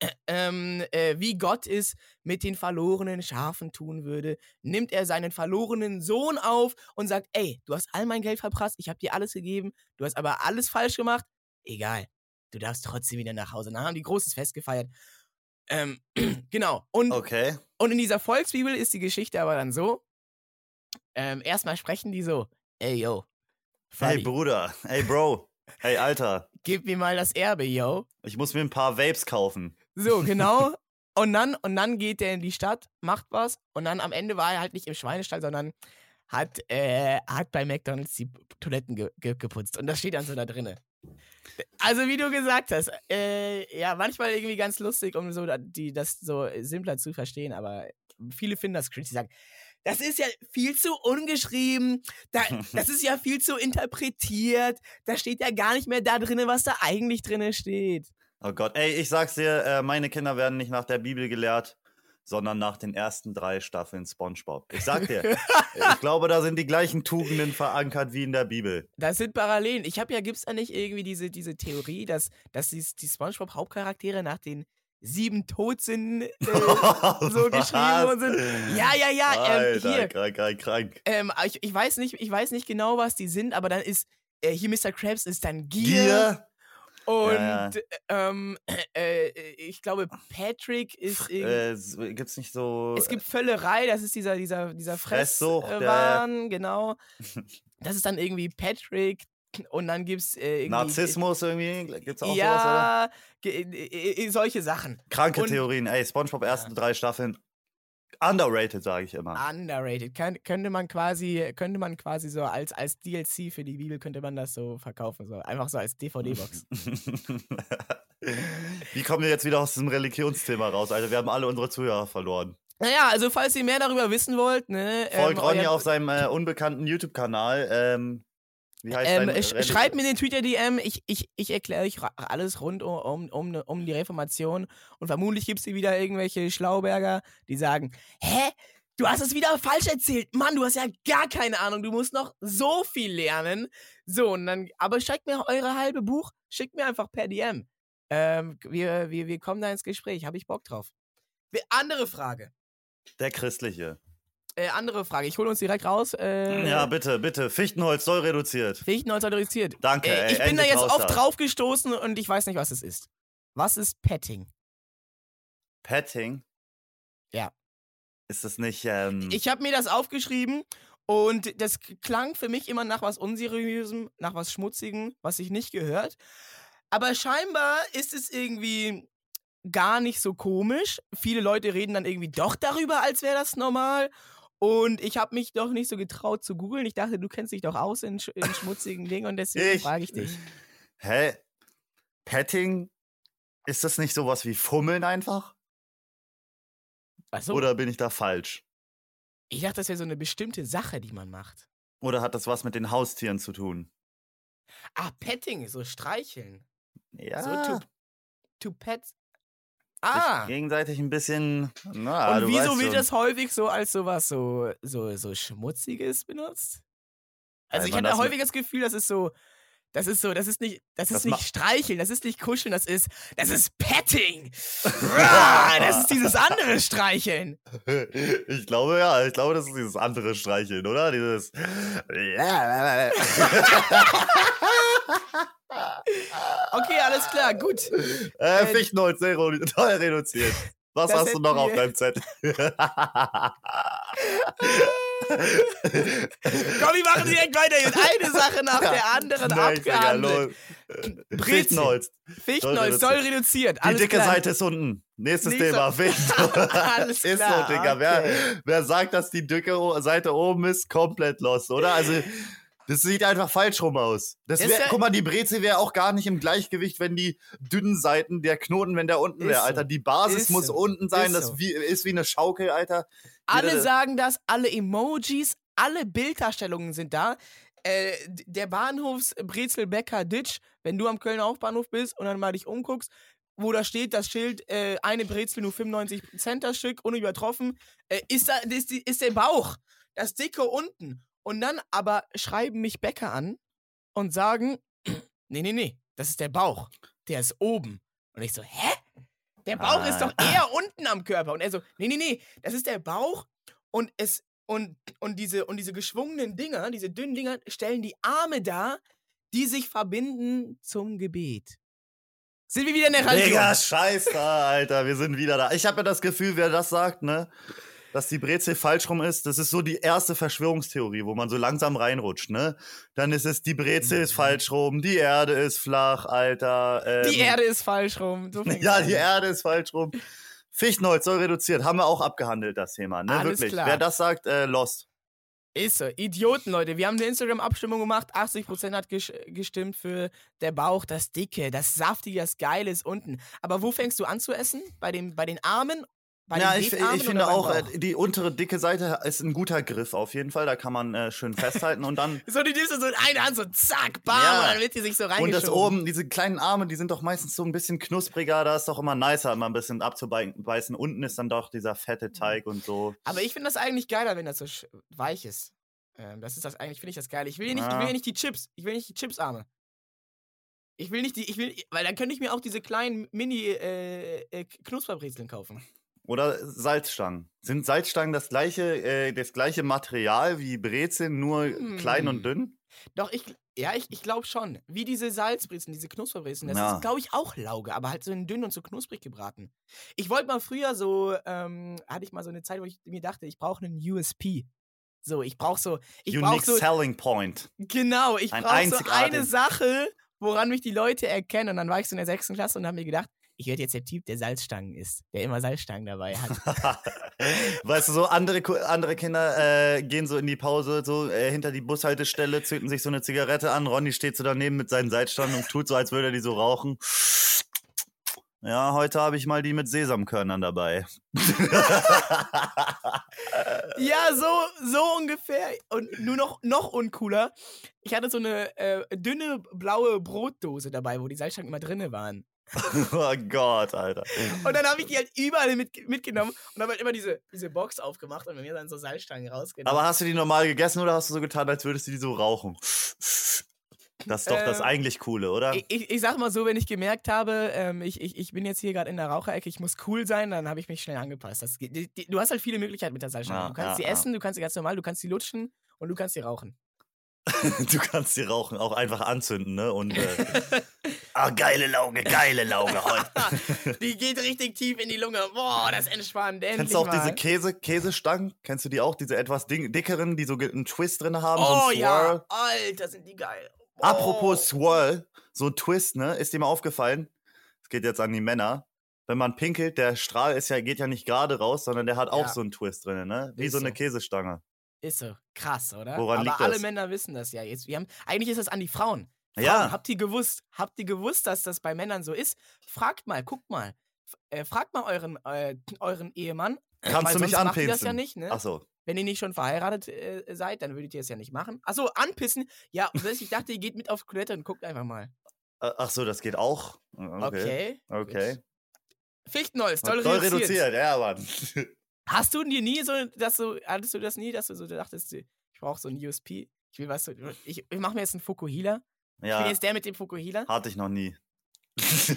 ähm, äh, wie Gott es mit den verlorenen Schafen tun würde, nimmt er seinen verlorenen Sohn auf und sagt, ey, du hast all mein Geld verprasst, ich habe dir alles gegeben, du hast aber alles falsch gemacht, egal, du darfst trotzdem wieder nach Hause. Dann haben die großes Fest gefeiert. Ähm, genau. Und, okay. und in dieser Volksbibel ist die Geschichte aber dann so: ähm, erstmal sprechen die so, ey, yo. Hey, Bruder. Hey, Bro. Hey, Alter. Gib mir mal das Erbe, yo. Ich muss mir ein paar Vapes kaufen. So, genau. und, dann, und dann geht der in die Stadt, macht was. Und dann am Ende war er halt nicht im Schweinestall, sondern hat, äh, hat bei McDonalds die Toiletten ge ge geputzt. Und das steht dann so da drinnen. Also wie du gesagt hast, äh, ja, manchmal irgendwie ganz lustig, um so die, das so simpler zu verstehen, aber viele finden das cringe, die sagen, das ist ja viel zu ungeschrieben, da, das ist ja viel zu interpretiert, da steht ja gar nicht mehr da drin, was da eigentlich drin steht. Oh Gott, ey, ich sag's dir, äh, meine Kinder werden nicht nach der Bibel gelehrt sondern nach den ersten drei Staffeln SpongeBob. Ich sag dir, ich glaube, da sind die gleichen Tugenden verankert wie in der Bibel. Das sind Parallelen. Ich habe ja, gibt's da nicht irgendwie diese, diese Theorie, dass, dass die, die SpongeBob-Hauptcharaktere nach den sieben Todsünden äh, so geschrieben worden sind. Ja, ja, ja. Ähm, Alter, hier. krank, krank, krank. Ähm, ich, ich, weiß nicht, ich weiß nicht genau, was die sind, aber dann ist äh, hier Mr. Krabs ist dann Gier. Gier. Und ja, ja. Ähm, äh, ich glaube, Patrick ist. Äh, gibt's nicht so. Es gibt Völlerei, das ist dieser, dieser, dieser Fresswahn, genau. Das ist dann irgendwie Patrick. Und dann gibt's äh, irgendwie. Narzissmus irgendwie? Gibt's auch ja, sowas, oder? solche Sachen. Kranke und, Theorien. Ey, Spongebob ersten drei Staffeln Underrated, sage ich immer. Underrated. Kön könnte man quasi, könnte man quasi so als, als DLC für die Bibel könnte man das so verkaufen. So. Einfach so als DVD-Box. Wie kommen wir jetzt wieder aus diesem Religionsthema raus, Alter? Wir haben alle unsere Zuhörer verloren. Naja, also falls ihr mehr darüber wissen wollt, ne. Folgt ähm, Ronny auf seinem äh, unbekannten YouTube-Kanal. Ähm, wie heißt ähm, dein sch Schreibt mir den Twitter-DM, ich, ich, ich erkläre euch alles rund um, um, um die Reformation und vermutlich gibt es hier wieder irgendwelche Schlauberger, die sagen, hä? Du hast es wieder falsch erzählt. Mann, du hast ja gar keine Ahnung. Du musst noch so viel lernen. So, und dann, aber schickt mir eure halbe Buch, schickt mir einfach per DM. Ähm, wir, wir, wir kommen da ins Gespräch. Habe ich Bock drauf. Andere Frage. Der Christliche. Äh, andere Frage, ich hole uns direkt raus. Äh, ja, bitte, bitte. Fichtenholz soll reduziert. Fichtenholz soll reduziert. Danke. Äh, ey, ich bin da jetzt oft drauf gestoßen und ich weiß nicht, was es ist. Was ist Petting? Petting? Ja. Ist das nicht. Ähm ich habe mir das aufgeschrieben und das klang für mich immer nach was Unseriösem, nach was Schmutzigem, was ich nicht gehört. Aber scheinbar ist es irgendwie gar nicht so komisch. Viele Leute reden dann irgendwie doch darüber, als wäre das normal. Und ich habe mich doch nicht so getraut zu googeln. Ich dachte, du kennst dich doch aus in, in schmutzigen Dingen und deswegen frage ich dich. Hä? Petting? Ist das nicht sowas wie Fummeln einfach? So. Oder bin ich da falsch? Ich dachte, das wäre so eine bestimmte Sache, die man macht. Oder hat das was mit den Haustieren zu tun? Ah, Petting, so streicheln. Ja. So to, to pet ah. gegenseitig ein bisschen. Na, Und wieso wird das häufig so als sowas so, so, so Schmutziges benutzt? Also, ich hatte häufig das Gefühl, das ist so. Das ist so, das ist nicht, das ist das nicht streicheln, das ist nicht kuscheln, das ist, das ist Petting. das ist dieses andere Streicheln. Ich glaube ja, ich glaube, das ist dieses andere Streicheln, oder? Dieses. Okay, alles klar, gut. Äh, Fichtenholz, teuer reduziert. Was das hast du noch auf deinem Zettel? Komm, wir machen direkt weiter. Jetzt eine Sache nach der anderen Nice, abgehandelt. Fichtenholz. Fichtenholz soll reduziert. Die dicke klar. Seite ist unten. Nächstes Nicht Thema. Fichtenholz. Alles klar. Ist so, Digga. Okay. Wer, wer sagt, dass die dicke Seite oben ist, komplett los, oder? Also. Das sieht einfach falsch rum aus. Das wär, ja, guck mal, die Brezel wäre auch gar nicht im Gleichgewicht, wenn die dünnen Seiten, der Knoten, wenn der unten wäre, Alter. Die Basis muss so. unten sein. Ist das so. wie, ist wie eine Schaukel, Alter. Alle sagen das, alle Emojis, alle Bilddarstellungen sind da. Äh, der Bahnhofsbrezelbäcker Ditch, wenn du am Kölner Hauptbahnhof bist und dann mal dich umguckst, wo da steht, das Schild, äh, eine Brezel nur 95 Cent das Stück, unübertroffen, äh, ist, da, ist, ist der Bauch, das Dicke unten. Und dann aber schreiben mich Bäcker an und sagen, nee, nee, nee, das ist der Bauch. Der ist oben. Und ich so, hä? Der Bauch ah. ist doch ah. eher unten am Körper. Und er so, nee, nee, nee, das ist der Bauch und es und, und, diese, und diese geschwungenen Dinger, diese dünnen Dinger, stellen die Arme dar, die sich verbinden zum Gebet. Sind wir wieder in der Religion? Digga, scheiße, Alter, wir sind wieder da. Ich habe ja das Gefühl, wer das sagt, ne? Dass die Brezel falsch rum ist, das ist so die erste Verschwörungstheorie, wo man so langsam reinrutscht, ne? Dann ist es, die Brezel mhm. ist falsch rum, die Erde ist flach, Alter. Ähm, die Erde ist falsch rum. So ja, die Erde ist falsch rum. Fichtenholz soll reduziert, haben wir auch abgehandelt, das Thema, ne? Alles Wirklich. Klar. Wer das sagt, äh, lost. Ist so. Idioten, Leute. Wir haben eine Instagram-Abstimmung gemacht. 80% hat gestimmt für der Bauch, das Dicke, das Saftige, das Geile ist unten. Aber wo fängst du an zu essen? Bei, dem, bei den Armen ja, ich, ich finde auch, äh, die untere dicke Seite ist ein guter Griff auf jeden Fall. Da kann man äh, schön festhalten und dann. so, die nimmst du so in eine Hand, so zack, bam, ja. und dann wird die sich so reingeschoben. Und das oben, diese kleinen Arme, die sind doch meistens so ein bisschen knuspriger. Da ist doch immer nicer, mal ein bisschen abzubeißen. Unten ist dann doch dieser fette mhm. Teig und so. Aber ich finde das eigentlich geiler, wenn das so weich ist. Ähm, das ist das eigentlich, finde ich das geil. Ich will, nicht, ja. ich will nicht die Chips. Ich will nicht die Chips-Arme. Ich will nicht die, ich will, weil dann könnte ich mir auch diese kleinen Mini-Knusperbrezeln äh, äh, kaufen. Oder Salzstangen. Sind Salzstangen das gleiche, äh, das gleiche Material wie Brezeln, nur hm. klein und dünn? Doch, ich, ja, ich, ich glaube schon. Wie diese Salzbrezeln, diese Knusperbrezeln. Das ja. ist, glaube ich, auch Lauge, aber halt so in dünn und so knusprig gebraten. Ich wollte mal früher so, ähm, hatte ich mal so eine Zeit, wo ich mir dachte, ich brauche einen USP. So, ich brauche so. Ich Unique so, Selling Point. Genau, ich brauche so eine Sache, woran mich die Leute erkennen. Und dann war ich so in der sechsten Klasse und habe mir gedacht, ich werde jetzt der Typ, der Salzstangen isst, der immer Salzstangen dabei hat. weißt du, so andere, andere Kinder äh, gehen so in die Pause, so äh, hinter die Bushaltestelle, zünden sich so eine Zigarette an. Ronny steht so daneben mit seinen Salzstangen und tut so, als würde er die so rauchen. Ja, heute habe ich mal die mit Sesamkörnern dabei. ja, so, so ungefähr. Und nur noch, noch uncooler. Ich hatte so eine äh, dünne blaue Brotdose dabei, wo die Salzstangen immer drinne waren. oh Gott, Alter. Und dann habe ich die halt überall mit, mitgenommen und habe halt immer diese, diese Box aufgemacht und mir dann so Salzstangen rausgenommen. Aber hast du die normal gegessen oder hast du so getan, als würdest du die so rauchen? Das ist doch das ähm, eigentlich Coole, oder? Ich, ich, sag mal so, wenn ich gemerkt habe, ähm, ich, ich, ich bin jetzt hier gerade in der Raucherecke, ich muss cool sein, dann habe ich mich schnell angepasst. Das, die, die, du hast halt viele Möglichkeiten mit der Salzstange. Ja, du kannst sie ja. essen, du kannst sie ganz normal, du kannst sie lutschen und du kannst sie rauchen. du kannst sie rauchen, auch einfach anzünden, ne? Und äh, ah, geile Lauge, geile Lauge heute. die geht richtig tief in die Lunge. Boah, das entspannt. Kennst du auch mal. diese Käse, Käsestangen? Kennst du die auch? Diese etwas dickeren, die so einen Twist drin haben? Oh so ja, Alter, sind die geil. Oh. Apropos Swirl, so ein Twist, ne? Ist dir mal aufgefallen? Es geht jetzt an die Männer. Wenn man pinkelt, der Strahl ist ja, geht ja nicht gerade raus, sondern der hat auch ja. so einen Twist drin, ne? Wie ist so eine. Käsestange. Ist so. Krass, oder? Woran Aber liegt alle das? Männer wissen das ja jetzt. Wir haben, eigentlich ist das an die Frauen. Frauen, ja. Habt ihr gewusst? Habt ihr gewusst, dass das bei Männern so ist? Fragt mal, guckt mal. Äh, fragt mal euren, äh, euren Ehemann. Kannst du mich anpinseln? das ja nicht, ne? Ach so. Wenn ihr nicht schon verheiratet äh, seid, dann würdet ihr es ja nicht machen. Achso, anpissen. Ja, ich dachte, ihr geht mit auf Toilette und guckt einfach mal. Ach so, das geht auch. Okay. Okay. okay. Fichtenholz, toll, toll reduziert. reduziert. Ja, Mann. Hast du dir nie so, dass du, hattest du das nie, dass du so dachtest, ich brauche so ein USP? Ich will was, ich, ich mache mir jetzt einen Fukuhila. Ja. Ich bin jetzt der mit dem Fukuhila. Hatte ich noch nie. ich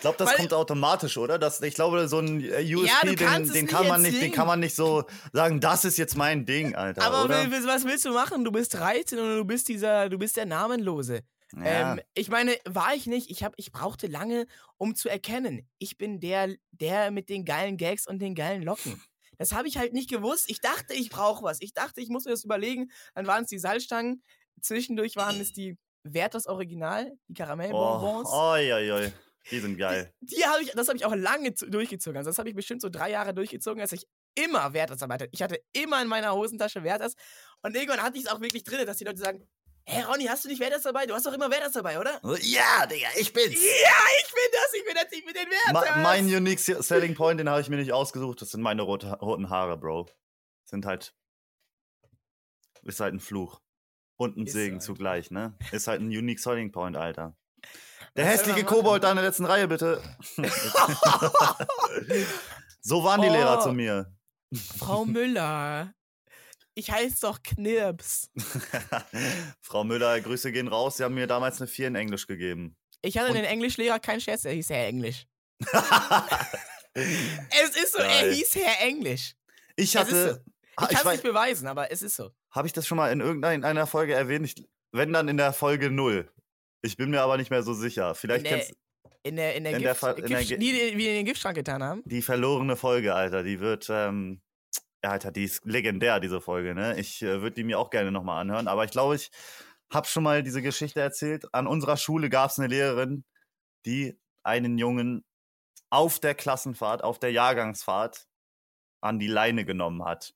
glaube, das Weil, kommt automatisch, oder? Das, ich glaube, so ein USP, ja, den, den kann man nicht, den kann man nicht so sagen, das ist jetzt mein Ding, Alter. Aber oder? was willst du machen? Du bist 13 und du bist dieser, du bist der Namenlose. Ja. Ähm, ich meine, war ich nicht. Ich, hab, ich brauchte lange, um zu erkennen, ich bin der, der mit den geilen Gags und den geilen Locken. Das habe ich halt nicht gewusst. Ich dachte, ich brauche was. Ich dachte, ich muss mir das überlegen. Dann waren es die Salzstangen. Zwischendurch waren es die Werthers Original, die Karamellbonbons. Oh, oi, oi, oi. Die sind geil. Die, die habe ich, das habe ich auch lange durchgezogen. Also das habe ich bestimmt so drei Jahre durchgezogen, als ich immer Werthers arbeitet. Ich hatte immer in meiner Hosentasche Werthers. Und irgendwann hatte ich es auch wirklich drin, dass die Leute sagen, Hey Ronny, hast du nicht Werthers dabei? Du hast doch immer Werthers dabei, oder? Ja, Digga, ich bin's. Ja, ich bin das, ich bin das, ich bin den Werthers. Ma mein Unique Selling Point, den habe ich mir nicht ausgesucht. Das sind meine rote, roten Haare, Bro. Sind halt. Ist halt ein Fluch. Und ein ist Segen halt. zugleich, ne? Ist halt ein Unique Selling Point, Alter. Der Was hässliche Kobold da in der letzten Reihe, bitte. so waren die oh, Lehrer zu mir. Frau Müller. Ich heiße doch Knirps. Frau Müller, Grüße gehen raus. Sie haben mir damals eine 4 in Englisch gegeben. Ich hatte Und einen Englischlehrer, kein Scherz, er hieß Herr Englisch. es ist so, Geil. er hieß Herr Englisch. Ich hatte. So. Ich kann es nicht beweisen, aber es ist so. Habe ich das schon mal in irgendeiner Folge erwähnt? Ich, wenn dann in der Folge 0. Ich bin mir aber nicht mehr so sicher. Vielleicht in kennst in der, in der, in Gift, der, in Gift, der, die, die, wir in den Giftschrank getan haben. Die verlorene Folge, Alter. Die wird, ähm, Alter, die ist legendär, diese Folge, ne? Ich äh, würde die mir auch gerne nochmal anhören. Aber ich glaube, ich habe schon mal diese Geschichte erzählt. An unserer Schule gab es eine Lehrerin, die einen Jungen auf der Klassenfahrt, auf der Jahrgangsfahrt an die Leine genommen hat.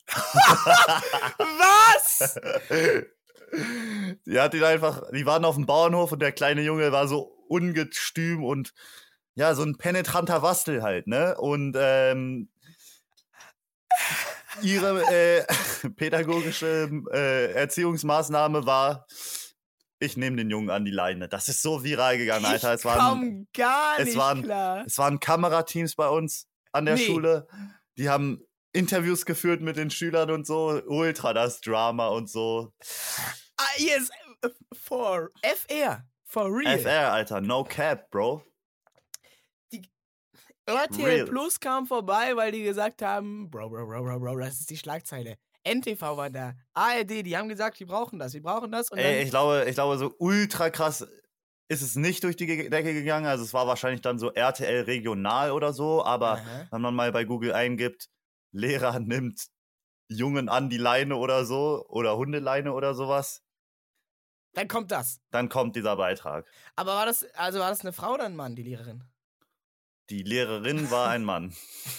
Was? Die hat ihn einfach, die waren auf dem Bauernhof und der kleine Junge war so ungestüm und ja, so ein penetranter Wastel halt, ne? Und ähm, ihre äh, pädagogische äh, Erziehungsmaßnahme war, ich nehme den Jungen an die Leine. Das ist so viral gegangen, Alter. Es waren, gar nicht es waren, klar. Es waren Kamerateams bei uns an der nee. Schule. Die haben Interviews geführt mit den Schülern und so. Ultra das Drama und so. Ah, yes, for FR. For real. FR, Alter. No cap, Bro. RTL Real. Plus kam vorbei, weil die gesagt haben, Bro, Bro, Bro, Bro, Bro, das ist die Schlagzeile. NTV war da, ARD, die haben gesagt, wir brauchen das, wir brauchen das. Ey, ich glaube, ich glaube, so ultra krass ist es nicht durch die Decke gegangen. Also es war wahrscheinlich dann so RTL regional oder so, aber Aha. wenn man mal bei Google eingibt, Lehrer nimmt Jungen an die Leine oder so oder Hundeleine oder sowas. Dann kommt das. Dann kommt dieser Beitrag. Aber war das, also war das eine Frau oder ein Mann, die Lehrerin? Die Lehrerin war ein Mann.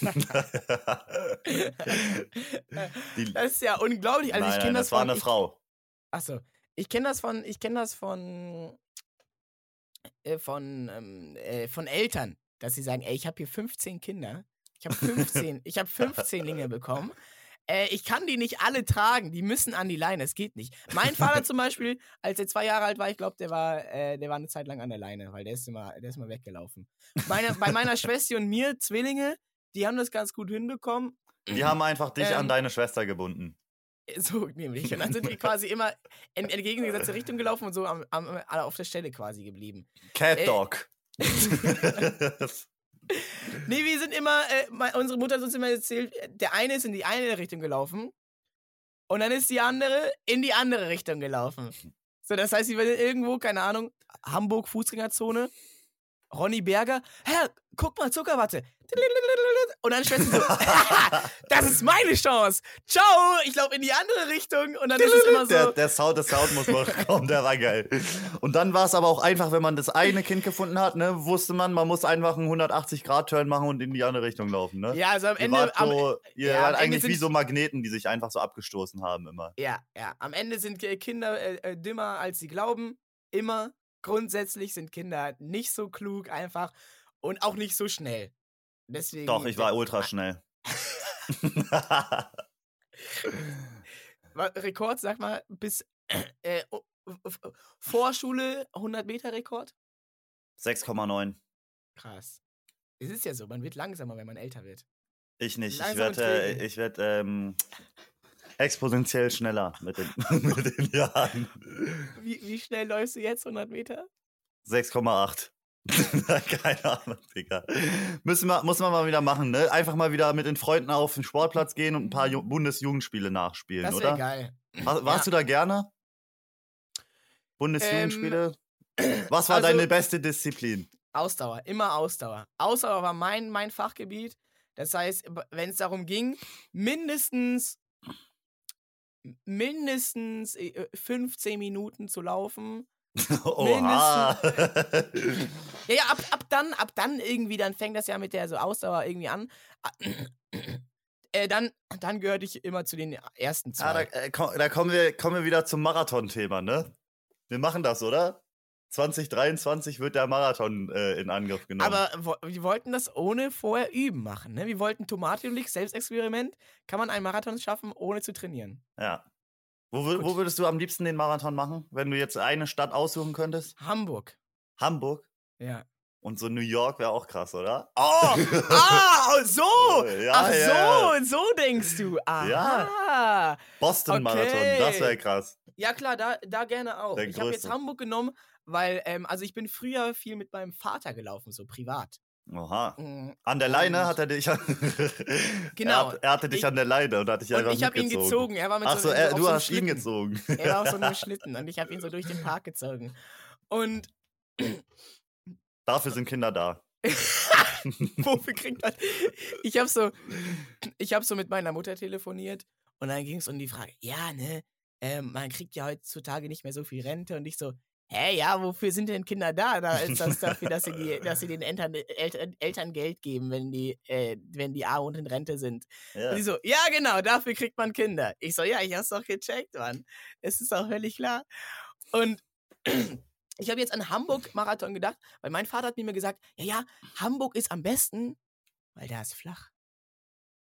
die, das ist ja unglaublich. Also nein, ich kenne das, das war von, eine ich, Frau. Achso, ich kenne das von, ich kenne das von, äh, von, ähm, äh, von Eltern, dass sie sagen, ey, ich habe hier 15 Kinder, ich habe 15, ich habe 15 Linge bekommen äh, ich kann die nicht alle tragen, die müssen an die Leine, es geht nicht. Mein Vater zum Beispiel, als er zwei Jahre alt war, ich glaube, der war, äh, der war eine Zeit lang an der Leine, weil der ist immer, der ist immer weggelaufen. Meine, bei meiner Schwester und mir, Zwillinge, die haben das ganz gut hinbekommen. Die haben einfach dich ähm, an deine Schwester gebunden. So nämlich. Und dann sind wir quasi immer in entgegengesetzte Richtung gelaufen und so am, am, auf der Stelle quasi geblieben. Cat äh, Dog. Äh, nee, wir sind immer, äh, unsere Mutter hat uns immer erzählt, der eine ist in die eine Richtung gelaufen und dann ist die andere in die andere Richtung gelaufen. So, das heißt, sie will irgendwo, keine Ahnung, Hamburg Fußgängerzone, Ronny Berger, Herr, guck mal, Zuckerwatte. Und dann schwätzen so, das ist meine Chance. Ciao, ich laufe in die andere Richtung. Und dann ist es immer so. Der, der Sound, der Sound muss noch kommen, der war geil. Und dann war es aber auch einfach, wenn man das eine Kind gefunden hat, ne, wusste man, man muss einfach einen 180-Grad-Turn machen und in die andere Richtung laufen, ne? Ja, also am ihr Ende. Wart so, am, ihr ja, wart eigentlich wie so Magneten, die sich einfach so abgestoßen haben immer. Ja, ja. Am Ende sind Kinder äh, äh, dümmer, als sie glauben. Immer. Grundsätzlich sind Kinder nicht so klug einfach und auch nicht so schnell. Deswegen, Doch, ich war ultra schnell. Rekord, sag mal, bis äh, Vorschule 100 Meter Rekord? 6,9. Krass. Es ist ja so, man wird langsamer, wenn man älter wird. Ich nicht. Langsam ich werde, äh, ich werde ähm, exponentiell schneller mit den, mit den Jahren. Wie, wie schnell läufst du jetzt 100 Meter? 6,8. Keine Ahnung, Digga. Müssen wir, muss man mal wieder machen, ne? Einfach mal wieder mit den Freunden auf den Sportplatz gehen und ein paar Bundesjugendspiele nachspielen, das oder? geil. War, warst ja. du da gerne? Bundesjugendspiele? Was war also, deine beste Disziplin? Ausdauer, immer Ausdauer. Ausdauer war mein, mein Fachgebiet. Das heißt, wenn es darum ging, mindestens mindestens 15 äh, Minuten zu laufen. Oha. ja, ja, ab, ab dann, ab dann irgendwie, dann fängt das ja mit der so Ausdauer irgendwie an. Äh, dann, dann gehörte ich immer zu den ersten zwei. Ah, da, äh, da kommen, wir, kommen wir wieder zum Marathon-Thema, ne? Wir machen das, oder? 2023 wird der Marathon äh, in Angriff genommen. Aber wir wollten das ohne vorher üben machen. Ne? Wir wollten Tomatiolik, Selbstexperiment. Kann man einen Marathon schaffen, ohne zu trainieren? Ja. Wo, wo, würdest du am liebsten den Marathon machen, wenn du jetzt eine Stadt aussuchen könntest? Hamburg. Hamburg? Ja. Und so New York wäre auch krass, oder? Oh, ah, so! ja, Ach ja. so, so denkst du. Aha. Ja. Boston-Marathon, okay. das wäre krass. Ja klar, da, da gerne auch. Der ich habe jetzt Hamburg genommen, weil, ähm, also ich bin früher viel mit meinem Vater gelaufen, so privat. Oha. Mhm. An der Leine hat er dich. genau. Er, er hatte dich ich, an der Leine und hat dich einfach und ich habe ihn gezogen. Er war mit Ach so, so, er, du so hast ihn gezogen. Er war auf so einem Schlitten und ich habe ihn so durch den Park gezogen. Und. Dafür sind Kinder da. Wofür kriegt man. Ich habe so, ich habe so mit meiner Mutter telefoniert und dann ging es um die Frage: Ja, ne, ähm, man kriegt ja heutzutage nicht mehr so viel Rente und ich so, hä, ja, wofür sind denn Kinder da? Da ist das dafür, dass sie, die, dass sie den Eltern, Eltern, Eltern Geld geben, wenn die, äh, wenn die arm und in Rente sind. Ja. Und die so, ja, genau, dafür kriegt man Kinder. Ich so, ja, ich hab's doch gecheckt, Mann. Es ist auch völlig klar. Und ich habe jetzt an Hamburg-Marathon gedacht, weil mein Vater hat mir gesagt, ja, ja, Hamburg ist am besten, weil da ist flach.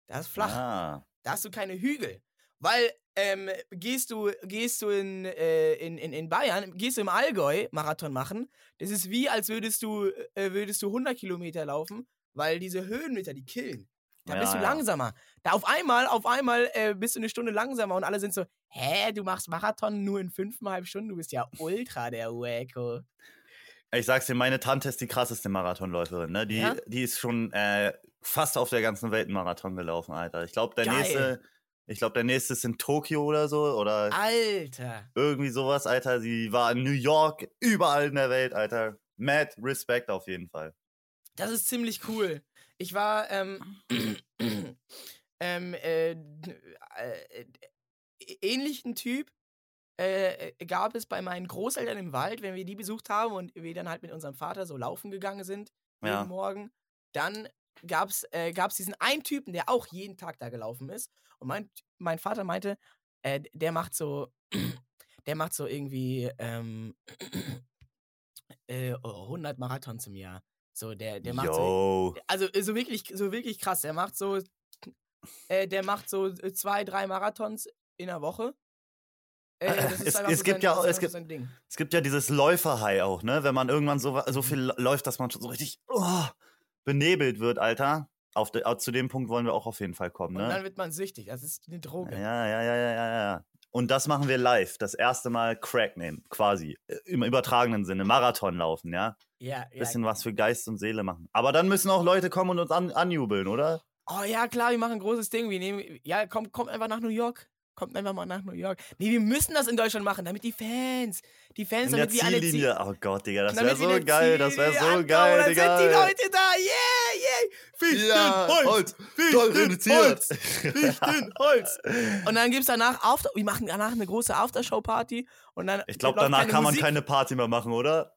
Da ist flach. Ah. Da hast du keine Hügel. Weil ähm, gehst du, gehst du in, äh, in, in, in Bayern, gehst du im Allgäu Marathon machen, das ist wie, als würdest du, äh, würdest du 100 Kilometer laufen, weil diese Höhenmeter, die killen. Da ja, bist du ja. langsamer. Da auf einmal, auf einmal äh, bist du eine Stunde langsamer und alle sind so, hä, du machst Marathon nur in fünfeinhalb Stunden, du bist ja ultra der Wacko. Ich sag's dir, meine Tante ist die krasseste Marathonläuferin, ne? Die, ja? die ist schon äh, fast auf der ganzen Welt einen Marathon gelaufen, Alter. Ich glaube, der Geil. nächste ich glaube, der nächste ist in Tokio oder so. Oder Alter. Irgendwie sowas, Alter. Sie war in New York, überall in der Welt, Alter. Mad Respect auf jeden Fall. Das ist ziemlich cool. Ich war, ähm, ähm, äh, äh, ähnlichen Typ äh, gab es bei meinen Großeltern im Wald, wenn wir die besucht haben und wir dann halt mit unserem Vater so laufen gegangen sind, jeden ja. Morgen. Dann gab es äh, gab's diesen einen Typen, der auch jeden Tag da gelaufen ist. Und mein, mein Vater meinte, äh, der macht so, der macht so irgendwie ähm, äh, 100 Marathons im Jahr. So, der, der macht Yo. so, also äh, so wirklich, so wirklich krass. Der macht so, äh, der macht so äh, zwei, drei Marathons in der Woche. Äh, es, gibt sein, ja es gibt, es gibt ja dieses Läuferhai auch, ne? Wenn man irgendwann so, so viel läuft, dass man schon so richtig oh, benebelt wird, Alter. Auf de, zu dem Punkt wollen wir auch auf jeden Fall kommen. Ne? Und dann wird man süchtig. Das ist eine Droge. Ja, ja, ja, ja, ja, ja. Und das machen wir live. Das erste Mal Crack nehmen, quasi. Äh, Im übertragenen Sinne. Marathon laufen, ja? Ja, ja. Bisschen was für Geist und Seele machen. Aber dann müssen auch Leute kommen und uns an, anjubeln, oder? Oh ja, klar, wir machen ein großes Ding. Wir nehmen, ja, komm, komm einfach nach New York. Kommt einfach mal nach New York. Nee, wir müssen das in Deutschland machen, damit die Fans, die Fans, in damit der wir alle Ziel Oh Gott, Digga, das wäre so geil, das wäre so geil, dann Digga. sind die Leute da, yeah. Fichten, ja, Holz, Holz. Fichten, Holz, Fichten, Holz. Und dann gibt's danach, After wir machen danach eine große Aftershow-Party und dann... Ich glaube, danach kann man Musik. keine Party mehr machen, oder?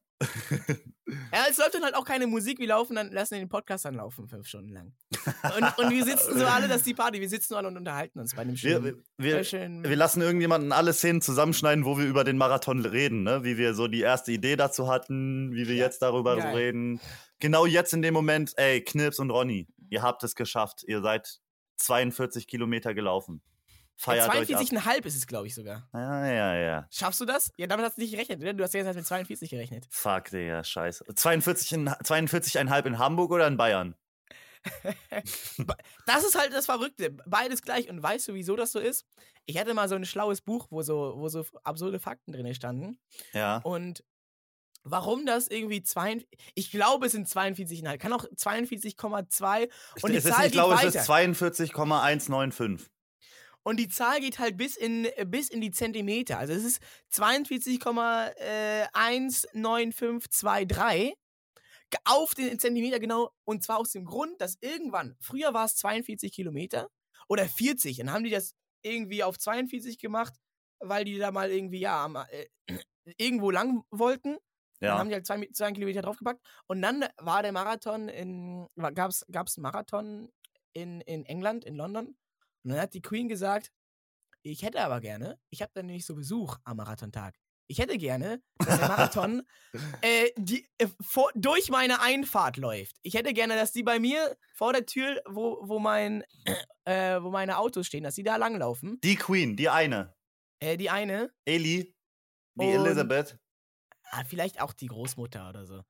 Ja, es läuft dann halt auch keine Musik, wir laufen dann, lassen den Podcast dann laufen, fünf Stunden lang. Und, und wir sitzen so alle, das ist die Party, wir sitzen alle und unterhalten uns bei einem schönen, wir, wir, schönen wir lassen irgendjemanden alle Szenen zusammenschneiden, wo wir über den Marathon reden, ne? Wie wir so die erste Idee dazu hatten, wie wir ja, jetzt darüber geil. reden. Genau jetzt in dem Moment, ey, Knips und Ronny, ihr habt es geschafft. Ihr seid 42 Kilometer gelaufen. Feiert 42,5 ist es, glaube ich, sogar. Ja, ja, ja. Schaffst du das? Ja, damit hast du nicht gerechnet, oder? Du hast ja jetzt mit 42 gerechnet. Fuck, Digga, scheiße. 42,5 42 in Hamburg oder in Bayern? das ist halt das Verrückte. Beides gleich. Und weißt du, wieso das so ist? Ich hatte mal so ein schlaues Buch, wo so, wo so absurde Fakten drin standen. Ja. Und warum das irgendwie zwei, ich glaube, es sind 42,5, kann auch 42,2 und die es Zahl ist, ich glaube, es ist 42,195. Und die Zahl geht halt bis in, bis in die Zentimeter. Also es ist 42,19523 auf den Zentimeter genau. Und zwar aus dem Grund, dass irgendwann, früher war es 42 Kilometer oder 40. Dann haben die das irgendwie auf 42 gemacht, weil die da mal irgendwie, ja, äh, irgendwo lang wollten. Ja. Dann haben die halt zwei, zwei Kilometer draufgepackt. Und dann war der Marathon in, gab es einen Marathon in, in England, in London. Und dann hat die Queen gesagt, ich hätte aber gerne, ich habe dann nämlich so Besuch am Marathontag. Ich hätte gerne, dass der Marathon äh, die, äh, vor, durch meine Einfahrt läuft. Ich hätte gerne, dass die bei mir vor der Tür, wo, wo, mein, äh, wo meine Autos stehen, dass die da langlaufen. Die Queen, die eine. Äh, die eine. Eli, die Und, Elizabeth. Ah, vielleicht auch die Großmutter oder so.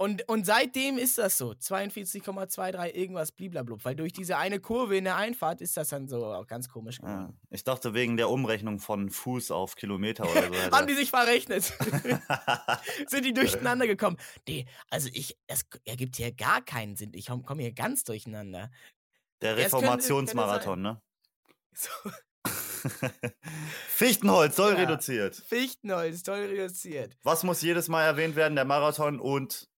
Und, und seitdem ist das so. 42,23 irgendwas bliblablub. Weil durch diese eine Kurve in der Einfahrt ist das dann so auch ganz komisch geworden. Ja, ich dachte wegen der Umrechnung von Fuß auf Kilometer oder so. Haben die sich verrechnet? Sind die durcheinander gekommen? Nee, also ich, es ergibt hier gar keinen Sinn. Ich komme hier ganz durcheinander. Der Reformationsmarathon, ne? So. Fichtenholz soll ja. reduziert. Fichtenholz soll reduziert. Was muss jedes Mal erwähnt werden? Der Marathon und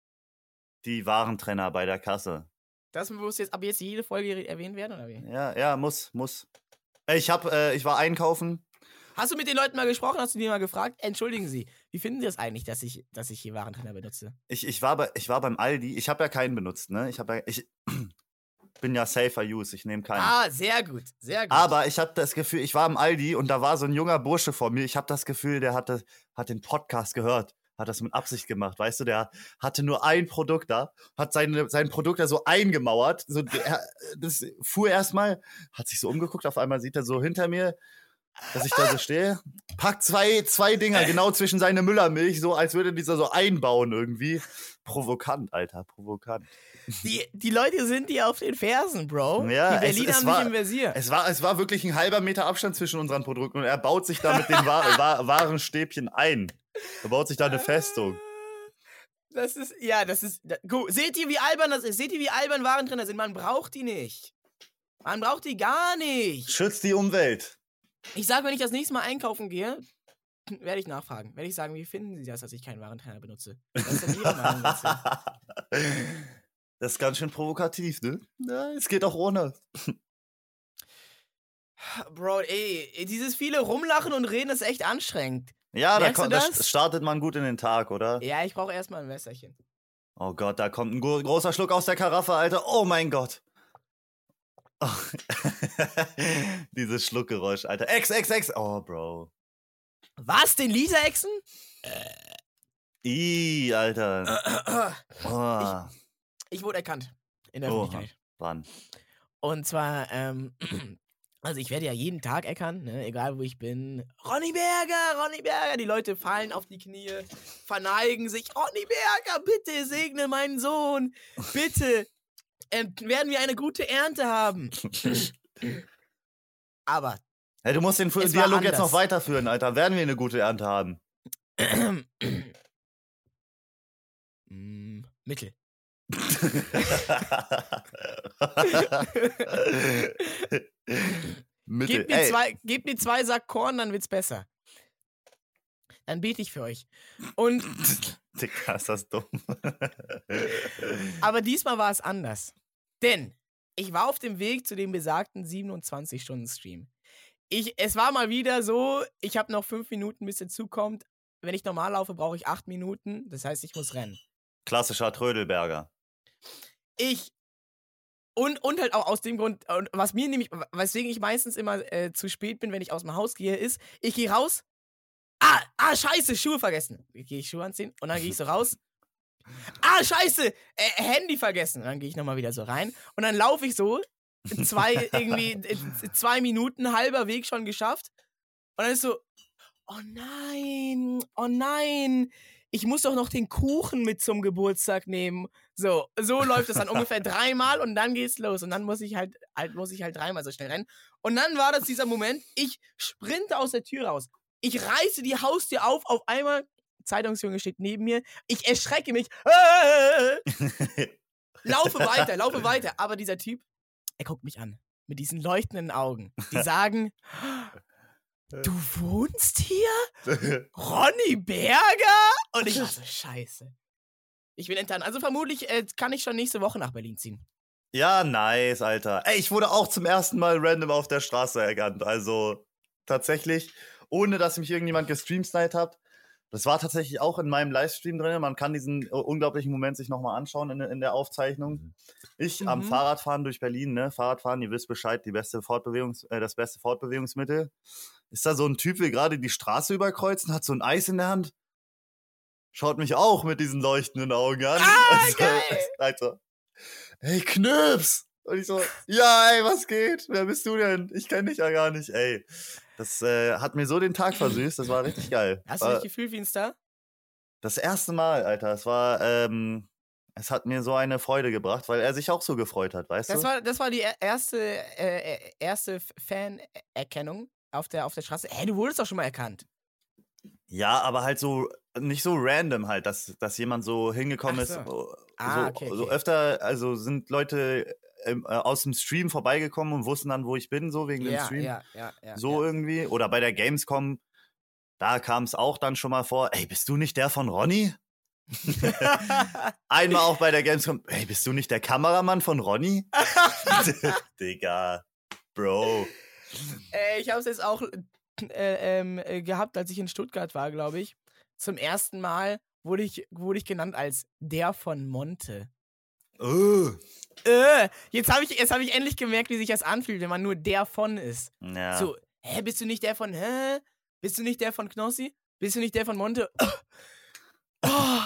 die Warentrenner bei der Kasse. Das muss jetzt ab jetzt jede Folge erwähnt werden, oder wie? Ja, ja, muss, muss. Ich hab, äh, ich war einkaufen. Hast du mit den Leuten mal gesprochen? Hast du die mal gefragt? Entschuldigen Sie, wie finden Sie das eigentlich, dass ich, dass ich hier Warentrenner benutze? Ich, ich, war, bei, ich war beim Aldi. Ich habe ja keinen benutzt, ne? Ich, ja, ich bin ja safer use. Ich nehme keinen. Ah, sehr gut, sehr gut. Aber ich habe das Gefühl, ich war im Aldi und da war so ein junger Bursche vor mir. Ich habe das Gefühl, der hatte, hat den Podcast gehört hat das mit Absicht gemacht, weißt du, der hatte nur ein Produkt da, hat seine, sein Produkt da so eingemauert, so, er, das fuhr erstmal, hat sich so umgeguckt, auf einmal sieht er so hinter mir, dass ich da so stehe, packt zwei, zwei Dinger genau zwischen seine Müllermilch, so als würde dieser so einbauen irgendwie. Provokant, Alter, provokant. Die, die Leute sind dir auf den Fersen, Bro. Ja, die Berliner es, es haben war, im Visier. Es war, es war wirklich ein halber Meter Abstand zwischen unseren Produkten und er baut sich da mit den Warenstäbchen ein. Er baut sich da eine Festung. Das ist, ja, das ist. Gut. Seht ihr, wie albern das ist? Seht ihr, wie albern Waren drin sind? Man braucht die nicht. Man braucht die gar nicht. Schützt die Umwelt. Ich sag, wenn ich das nächste Mal einkaufen gehe, werde ich nachfragen. Werde ich sagen, wie finden Sie das, dass ich keinen Warentrenner benutze? Das ist. Das ist ganz schön provokativ, ne? Ja, es geht auch ohne. Bro, ey, dieses viele Rumlachen und Reden ist echt anstrengend. Ja, da, kommt, da startet man gut in den Tag, oder? Ja, ich brauche erstmal ein Wässerchen. Oh Gott, da kommt ein großer Schluck aus der Karaffe, Alter. Oh mein Gott. Oh. Dieses Schluckgeräusch, Alter. Ex, ex, ex. Oh, Bro. Was? Den Lisa-Exen? Ih, Alter. Oh. Ich, ich, wurde erkannt. In der Öffentlichkeit. Wann? Und zwar, ähm, Also ich werde ja jeden Tag erkannt, ne? egal wo ich bin. Ronny Berger, Ronny Berger. Die Leute fallen auf die Knie, verneigen sich. Ronny Berger, bitte segne meinen Sohn. Bitte äh, werden wir eine gute Ernte haben. Aber. Hey, du musst den Dialog jetzt noch weiterführen, Alter. Werden wir eine gute Ernte haben? mm, mittel. Gebt mir, zwei, gebt mir zwei Sack Korn, dann wird's besser. Dann bete ich für euch. Und. Digga, ist das dumm. aber diesmal war es anders. Denn ich war auf dem Weg zu dem besagten 27-Stunden-Stream. Ich, es war mal wieder so, ich habe noch fünf Minuten, bis er zukommt. Wenn ich normal laufe, brauche ich acht Minuten. Das heißt, ich muss rennen. Klassischer Trödelberger. Ich und, und halt auch aus dem Grund, was mir nämlich, weswegen ich meistens immer äh, zu spät bin, wenn ich aus dem Haus gehe, ist, ich gehe raus. Ah, ah, scheiße, Schuhe vergessen. Gehe ich Schuhe anziehen und dann gehe ich so raus. Ah, scheiße, äh, Handy vergessen. Und dann gehe ich nochmal wieder so rein und dann laufe ich so, zwei, irgendwie, äh, zwei Minuten, halber Weg schon geschafft. Und dann ist so, oh nein, oh nein, ich muss doch noch den Kuchen mit zum Geburtstag nehmen. So, so läuft es dann ungefähr dreimal und dann geht's los. Und dann muss ich halt, halt, muss ich halt dreimal so schnell rennen. Und dann war das dieser Moment, ich sprinte aus der Tür raus. Ich reiße die Haustür auf, auf einmal, Zeitungsjunge steht neben mir, ich erschrecke mich. laufe weiter, laufe weiter. Aber dieser Typ, er guckt mich an. mit diesen leuchtenden Augen. Die sagen, du wohnst hier? Ronny Berger? Und ich war so, scheiße. Ich bin enttarnt. Also vermutlich äh, kann ich schon nächste Woche nach Berlin ziehen. Ja, nice, Alter. Ey, ich wurde auch zum ersten Mal random auf der Straße erkannt. Also tatsächlich, ohne dass mich irgendjemand gestreamsniped hat. Das war tatsächlich auch in meinem Livestream drin. Man kann diesen äh, unglaublichen Moment sich nochmal anschauen in, in, der Aufzeichnung. Mhm. Ich mhm. am Fahrradfahren durch Berlin, ne? Fahrradfahren, ihr wisst Bescheid, die beste Fortbewungs äh, das beste Fortbewegungsmittel. Ist da so ein Typ, der gerade die Straße überkreuzen, hat so ein Eis in der Hand. Schaut mich auch mit diesen leuchtenden Augen an. Ah, also, geil. Alter. Hey, Knöps! Und ich so, ja, ey, was geht? Wer bist du denn? Ich kenne dich ja gar nicht, ey. Das äh, hat mir so den Tag versüßt, das war richtig geil. Hast du dich gefühlt wie ein Star? Das erste Mal, Alter. Es war, ähm, es hat mir so eine Freude gebracht, weil er sich auch so gefreut hat, weißt das du? War, das war die erste, äh, äh erste Fanerkennung auf der, auf der Straße. Hey, du wurdest doch schon mal erkannt. Ja, aber halt so, nicht so random halt, dass, dass jemand so hingekommen so. ist. So, ah, okay, okay. so öfter, also sind Leute ähm, äh, aus dem Stream vorbeigekommen und wussten dann, wo ich bin, so wegen ja, dem Stream. Ja, ja, ja, so irgendwie. Oder bei der Gamescom, da kam es auch dann schon mal vor, ey, bist du nicht der von Ronny? Einmal auch bei der Gamescom, ey, bist du nicht der Kameramann von Ronny? Digga, Bro. Äh, ich habe es jetzt auch äh, ähm, äh, gehabt, als ich in Stuttgart war, glaube ich. Zum ersten Mal wurde ich, wurde ich genannt als der von Monte. Oh. Äh, jetzt habe ich, hab ich endlich gemerkt, wie sich das anfühlt, wenn man nur der von ist. Ja. So, hä, bist du nicht der von, hä? Bist du nicht der von Knossi? Bist du nicht der von Monte? Oh,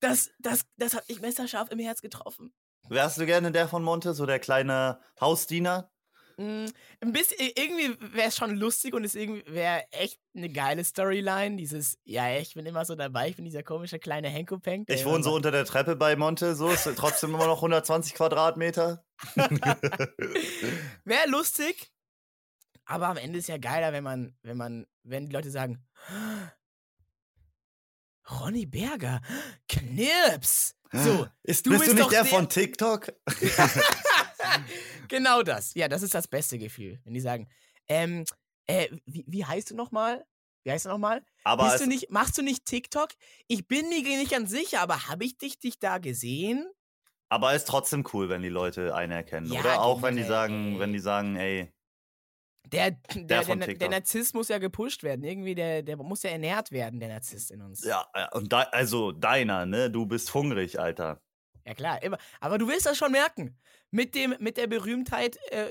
das, das, das hat mich messerscharf im Herz getroffen. Wärst du gerne der von Monte, so der kleine Hausdiener? Mm, ein bisschen, irgendwie wäre es schon lustig und es wäre echt eine geile Storyline. Dieses, ja, ich bin immer so dabei, ich bin dieser komische kleine Henko-Penk. Ich wohne so unter der Treppe bei Monte, so ist trotzdem immer noch 120 Quadratmeter. wäre lustig, aber am Ende ist ja geiler, wenn man, wenn man, wenn die Leute sagen, Ronny Berger, Knips. So, ist, du bist, bist du nicht der, der von TikTok? genau das. Ja, das ist das beste Gefühl, wenn die sagen, ähm, äh, wie, wie heißt du nochmal? Wie heißt du nochmal? Aber Bist du nicht, machst du nicht TikTok? Ich bin mir nicht ganz sicher, aber habe ich dich, dich da gesehen? Aber ist trotzdem cool, wenn die Leute einen erkennen, ja, oder? Auch wenn die sagen, wenn die sagen, ey. Der, der, der, der, der Narzisst muss ja gepusht werden. Irgendwie, der, der muss ja ernährt werden, der Narzisst in uns. Ja, und da, also deiner, ne? Du bist hungrig, Alter. Ja, klar, immer. Aber du willst das schon merken mit, dem, mit der Berühmtheit äh,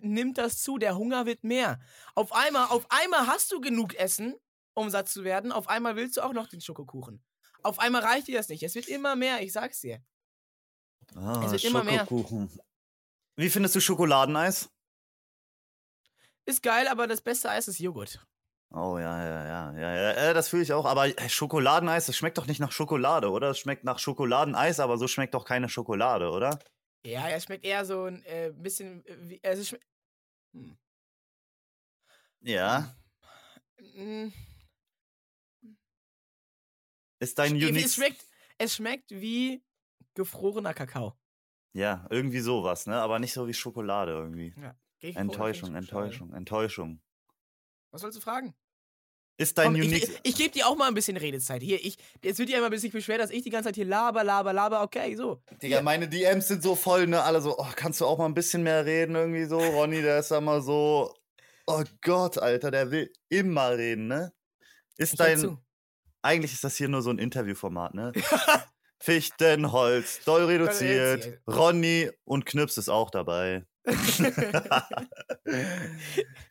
nimmt das zu, der Hunger wird mehr. Auf einmal, auf einmal hast du genug Essen, um satt zu werden, auf einmal willst du auch noch den Schokokuchen. Auf einmal reicht dir das nicht. Es wird immer mehr, ich sag's dir. Ah, es wird immer mehr. Wie findest du Schokoladeneis? Ist geil, aber das beste Eis ist Joghurt. Oh ja, ja, ja, ja, ja, das fühle ich auch. Aber äh, Schokoladeneis, das schmeckt doch nicht nach Schokolade, oder? Es schmeckt nach Schokoladeneis, aber so schmeckt doch keine Schokolade, oder? Ja, es schmeckt eher so ein äh, bisschen wie. Also schmeckt. Hm. Ja. Hm. Ist dein Sch Unique. Es schmeckt, es schmeckt wie gefrorener Kakao. Ja, irgendwie sowas, ne? Aber nicht so wie Schokolade irgendwie. Ja, Enttäuschung, Enttäuschung, Enttäuschung. Was sollst du fragen? Ist dein Komm, Unique. Ich, ich, ich gebe dir auch mal ein bisschen Redezeit. Hier, ich, jetzt wird dir immer ein bisschen beschwert, dass ich die ganze Zeit hier laber, laber, laber. Okay, so. Digga, hier. meine DMs sind so voll, ne? Alle so, oh, kannst du auch mal ein bisschen mehr reden irgendwie so? Ronny, der ist ja mal so. Oh Gott, Alter, der will immer reden, ne? Ist ich dein. Eigentlich ist das hier nur so ein Interviewformat, ne? Fichtenholz, doll reduziert. Ronny und Knips ist auch dabei.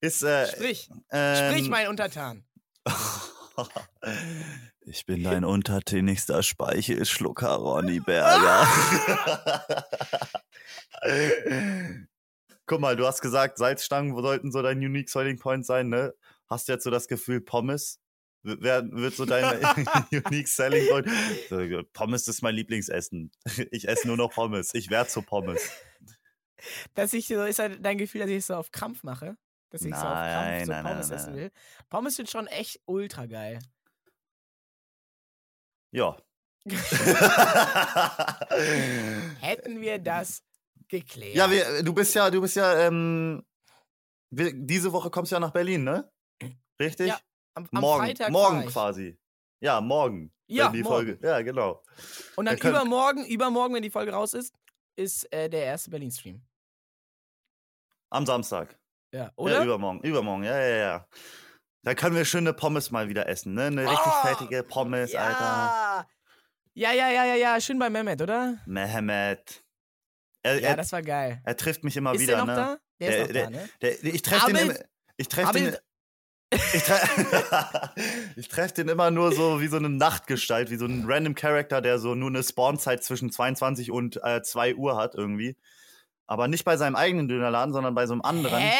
Ist, äh, Sprich. Ähm, Sprich, mein Untertan. Ich bin dein untertänigster Speichelschlucker, Ronny Berger. Guck mal, du hast gesagt, Salzstangen sollten so dein Unique Selling Point sein, ne? Hast du jetzt so das Gefühl, Pommes Wer wird so dein Unique Selling Point? Pommes ist mein Lieblingsessen. Ich esse nur noch Pommes. Ich werde zu Pommes. Dass ich so, ist halt dein Gefühl, dass ich es so auf Krampf mache? Dass ich nein, so auf Krampf so nein, Pommes nein, essen will. Pommes sind schon echt ultra geil. Ja. Hätten wir das geklärt. Ja, wir, du bist ja, du bist ja, ähm, wir, diese Woche kommst du ja nach Berlin, ne? Richtig? Ja, am, am morgen, Freitag morgen quasi. Ja, morgen. Ja, die morgen. Folge. Ja, genau. Und dann, dann übermorgen, übermorgen, wenn die Folge raus ist, ist äh, der erste Berlin-Stream. Am Samstag. Ja, oder? Ja, übermorgen, übermorgen, ja, ja, ja. Da können wir schöne Pommes mal wieder essen, ne? Eine richtig oh, fettige Pommes, ja. Alter. Ja, ja, ja, ja, ja. Schön bei Mehmet, oder? Mehmet. Er, ja, er, das war geil. Er trifft mich immer ist wieder, der noch ne? Da? Der, der ist noch der, da, ne? Der, ich treffe den, ich treff den, ich, tre ich treffe den immer nur so wie so eine Nachtgestalt, wie so ein random Character, der so nur eine Spawnzeit zwischen 22 und äh, 2 Uhr hat irgendwie. Aber nicht bei seinem eigenen Dönerladen, sondern bei so einem anderen. Hä?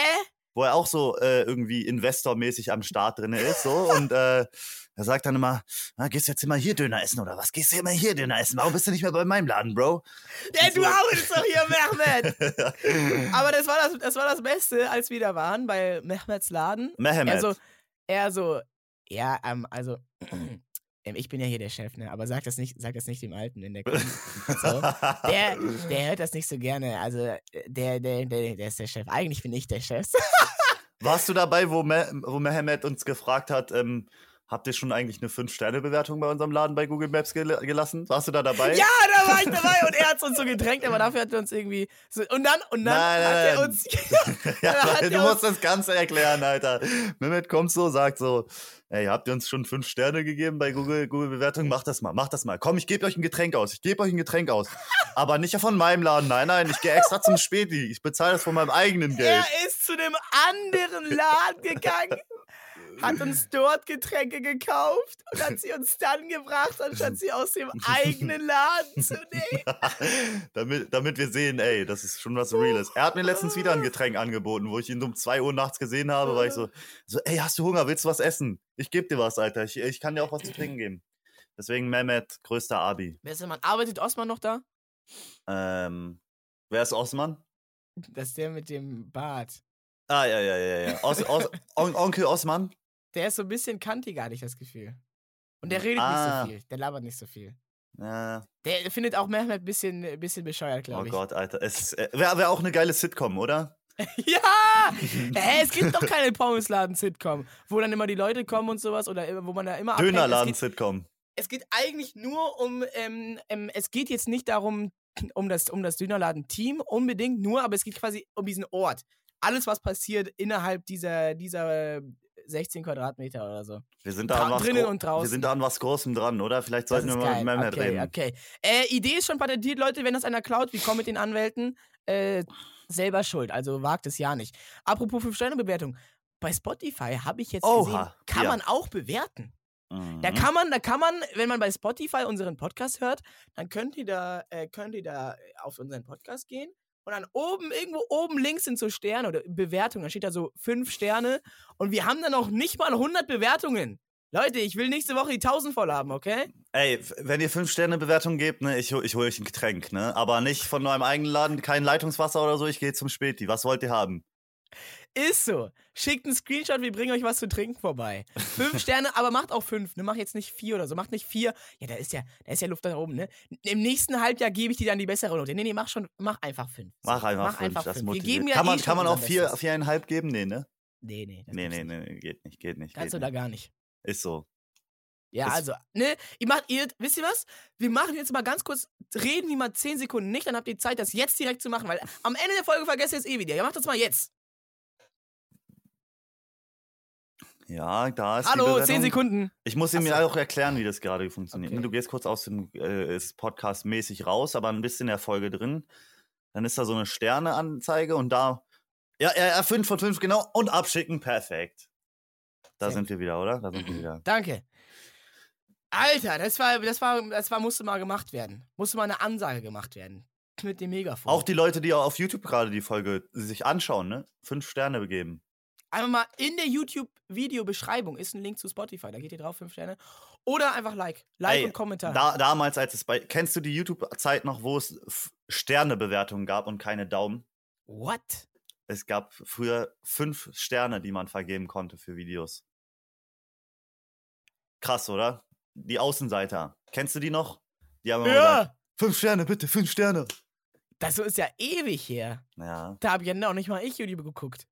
Wo er auch so äh, irgendwie investormäßig am Start drin ist. So. Und äh, er sagt dann immer, na, gehst du jetzt immer hier Döner essen oder was? Gehst du immer hier Döner essen? Warum bist du nicht mehr bei meinem Laden, Bro? Ja, du arbeitest doch hier, Mehmet. Aber das war das, das war das Beste, als wir da waren bei Mehmets Laden. Mehmet. Er so, er so ja, ähm, also ich bin ja hier der Chef, ne? Aber sag das nicht, sag das nicht dem Alten in der Kunde. so. der, der hört das nicht so gerne. Also äh, der, der, der, der ist der Chef. Eigentlich bin ich der Chef. Warst du dabei, wo, Me wo Mehmet uns gefragt hat, ähm, Habt ihr schon eigentlich eine 5-Sterne-Bewertung bei unserem Laden bei Google Maps gel gelassen? Warst du da dabei? Ja, da war ich dabei und er hat uns so gedrängt, aber dafür hat er uns irgendwie. So, und dann, und dann nein, hat nein, er uns. ja, hat du er musst das Ganze erklären, Alter. Mehmet kommt so, sagt so: Ey, habt ihr uns schon 5 Sterne gegeben bei Google, Google Bewertung? Mach das mal, mach das mal. Komm, ich gebe euch ein Getränk aus. Ich gebe euch ein Getränk aus. aber nicht von meinem Laden. Nein, nein, ich gehe extra zum Späti. Ich bezahle das von meinem eigenen Geld. Er ist zu dem anderen Laden gegangen hat uns dort Getränke gekauft und hat sie uns dann gebracht, anstatt sie aus dem eigenen Laden zu nehmen. damit, damit wir sehen, ey, das ist schon was Reales. Er hat mir letztens wieder ein Getränk angeboten, wo ich ihn um 2 Uhr nachts gesehen habe, weil ich so, so ey, hast du Hunger, willst du was essen? Ich geb dir was, Alter, ich, ich kann dir auch was zu trinken geben. Deswegen Mehmet, größter Abi. Wer ist der Mann? Arbeitet Osman noch da? Ähm, wer ist Osman? Das ist der mit dem Bart. Ah, ja, ja, ja, ja. Os, Os, On Onkel Osman? Der ist so ein bisschen kantiger, hatte ich das Gefühl. Und der redet ah. nicht so ah. viel. Der labert nicht so viel. Ja. Der findet auch Mehmet ein bisschen, bisschen bescheuert, glaube oh ich. Oh Gott, Alter. Es äh, wäre wär auch eine geile Sitcom, oder? ja! Hä, es gibt doch keine Pommesladen-Sitcom, wo dann immer die Leute kommen und sowas oder wo man da immer Dönerladen-Sitcom. Es, es geht eigentlich nur um, ähm, ähm, es geht jetzt nicht darum, um das, um das Dönerladen-Team unbedingt nur, aber es geht quasi um diesen Ort. Alles, was passiert innerhalb dieser, dieser 16 Quadratmeter oder so. Wir sind da, an was, drinnen und draußen. Wir sind da an was Großem dran, oder? Vielleicht sollten wir mal mit Mehmet okay, reden. Okay, äh, Idee ist schon patentiert, Leute. Wenn das einer klaut, wie kommen mit den Anwälten? Äh, selber schuld, also wagt es ja nicht. Apropos 5-Sterne-Bewertung. Bei Spotify habe ich jetzt Oha, gesehen, kann ja. man auch bewerten. Mhm. Da kann man, da kann man, wenn man bei Spotify unseren Podcast hört, dann könnt ihr da, äh, könnt ihr da auf unseren Podcast gehen und dann oben, irgendwo oben links sind so Sterne oder Bewertungen. Da steht da so fünf Sterne. Und wir haben dann noch nicht mal 100 Bewertungen. Leute, ich will nächste Woche die 1000 voll haben, okay? Ey, wenn ihr 5-Sterne-Bewertung gebt, ne, ich, ich hole euch ein Getränk, ne? Aber nicht von eurem eigenen Laden, kein Leitungswasser oder so, ich gehe zum Späti. Was wollt ihr haben? Ist so. Schickt einen Screenshot, wir bringen euch was zu trinken vorbei. Fünf Sterne, aber macht auch fünf. Ne? Macht jetzt nicht vier oder so. Macht nicht vier. Ja, da ist ja, da ist ja Luft da oben, ne? Im nächsten Halbjahr gebe ich dir dann die bessere Note. Nee, nee, mach schon, mach einfach fünf. Mach einfach mach fünf. Einfach das fünf. Wir geben ja kann man, eh kann man auch vier, viereinhalb geben? Nee, ne? Nee, nee. Nee, nee, nee, geht nicht, geht nicht. Kannst geht du nicht. da gar nicht. Ist so. Ja, ist also, ne, ihr macht, ihr, wisst ihr was? Wir machen jetzt mal ganz kurz, reden wir mal zehn Sekunden nicht, dann habt ihr Zeit, das jetzt direkt zu machen, weil am Ende der Folge vergesst ihr es eh wieder. Ja, macht das mal jetzt. Ja, da ist Hallo, zehn Sekunden. Ich muss ihm ja auch erklären, wie das gerade funktioniert. Okay. Du gehst kurz aus dem äh, Podcast mäßig raus, aber ein bisschen in der Folge drin. Dann ist da so eine Sterneanzeige und da. Ja, ja, ja, 5 von 5, genau. Und abschicken, perfekt. Da Sehr sind wir wieder, oder? Da sind wir wieder. Danke. Alter, das war, das war, das war, musste mal gemacht werden. Musste mal eine Ansage gemacht werden. Mit dem Megafon. Auch die Leute, die auf YouTube gerade die Folge sich anschauen, ne? Fünf Sterne begeben. Einfach mal in der YouTube-Video-Beschreibung ist ein Link zu Spotify. Da geht ihr drauf, fünf Sterne. Oder einfach Like. Like Ey, und Kommentar. Da, damals, als es bei. Kennst du die YouTube-Zeit noch, wo es Sternebewertungen gab und keine Daumen? What? Es gab früher fünf Sterne, die man vergeben konnte für Videos. Krass, oder? Die Außenseiter. Kennst du die noch? Die haben ja. Gesagt, fünf Sterne, bitte, fünf Sterne. Das ist ja ewig her. Ja. Da habe ich ja noch nicht mal ich YouTube geguckt.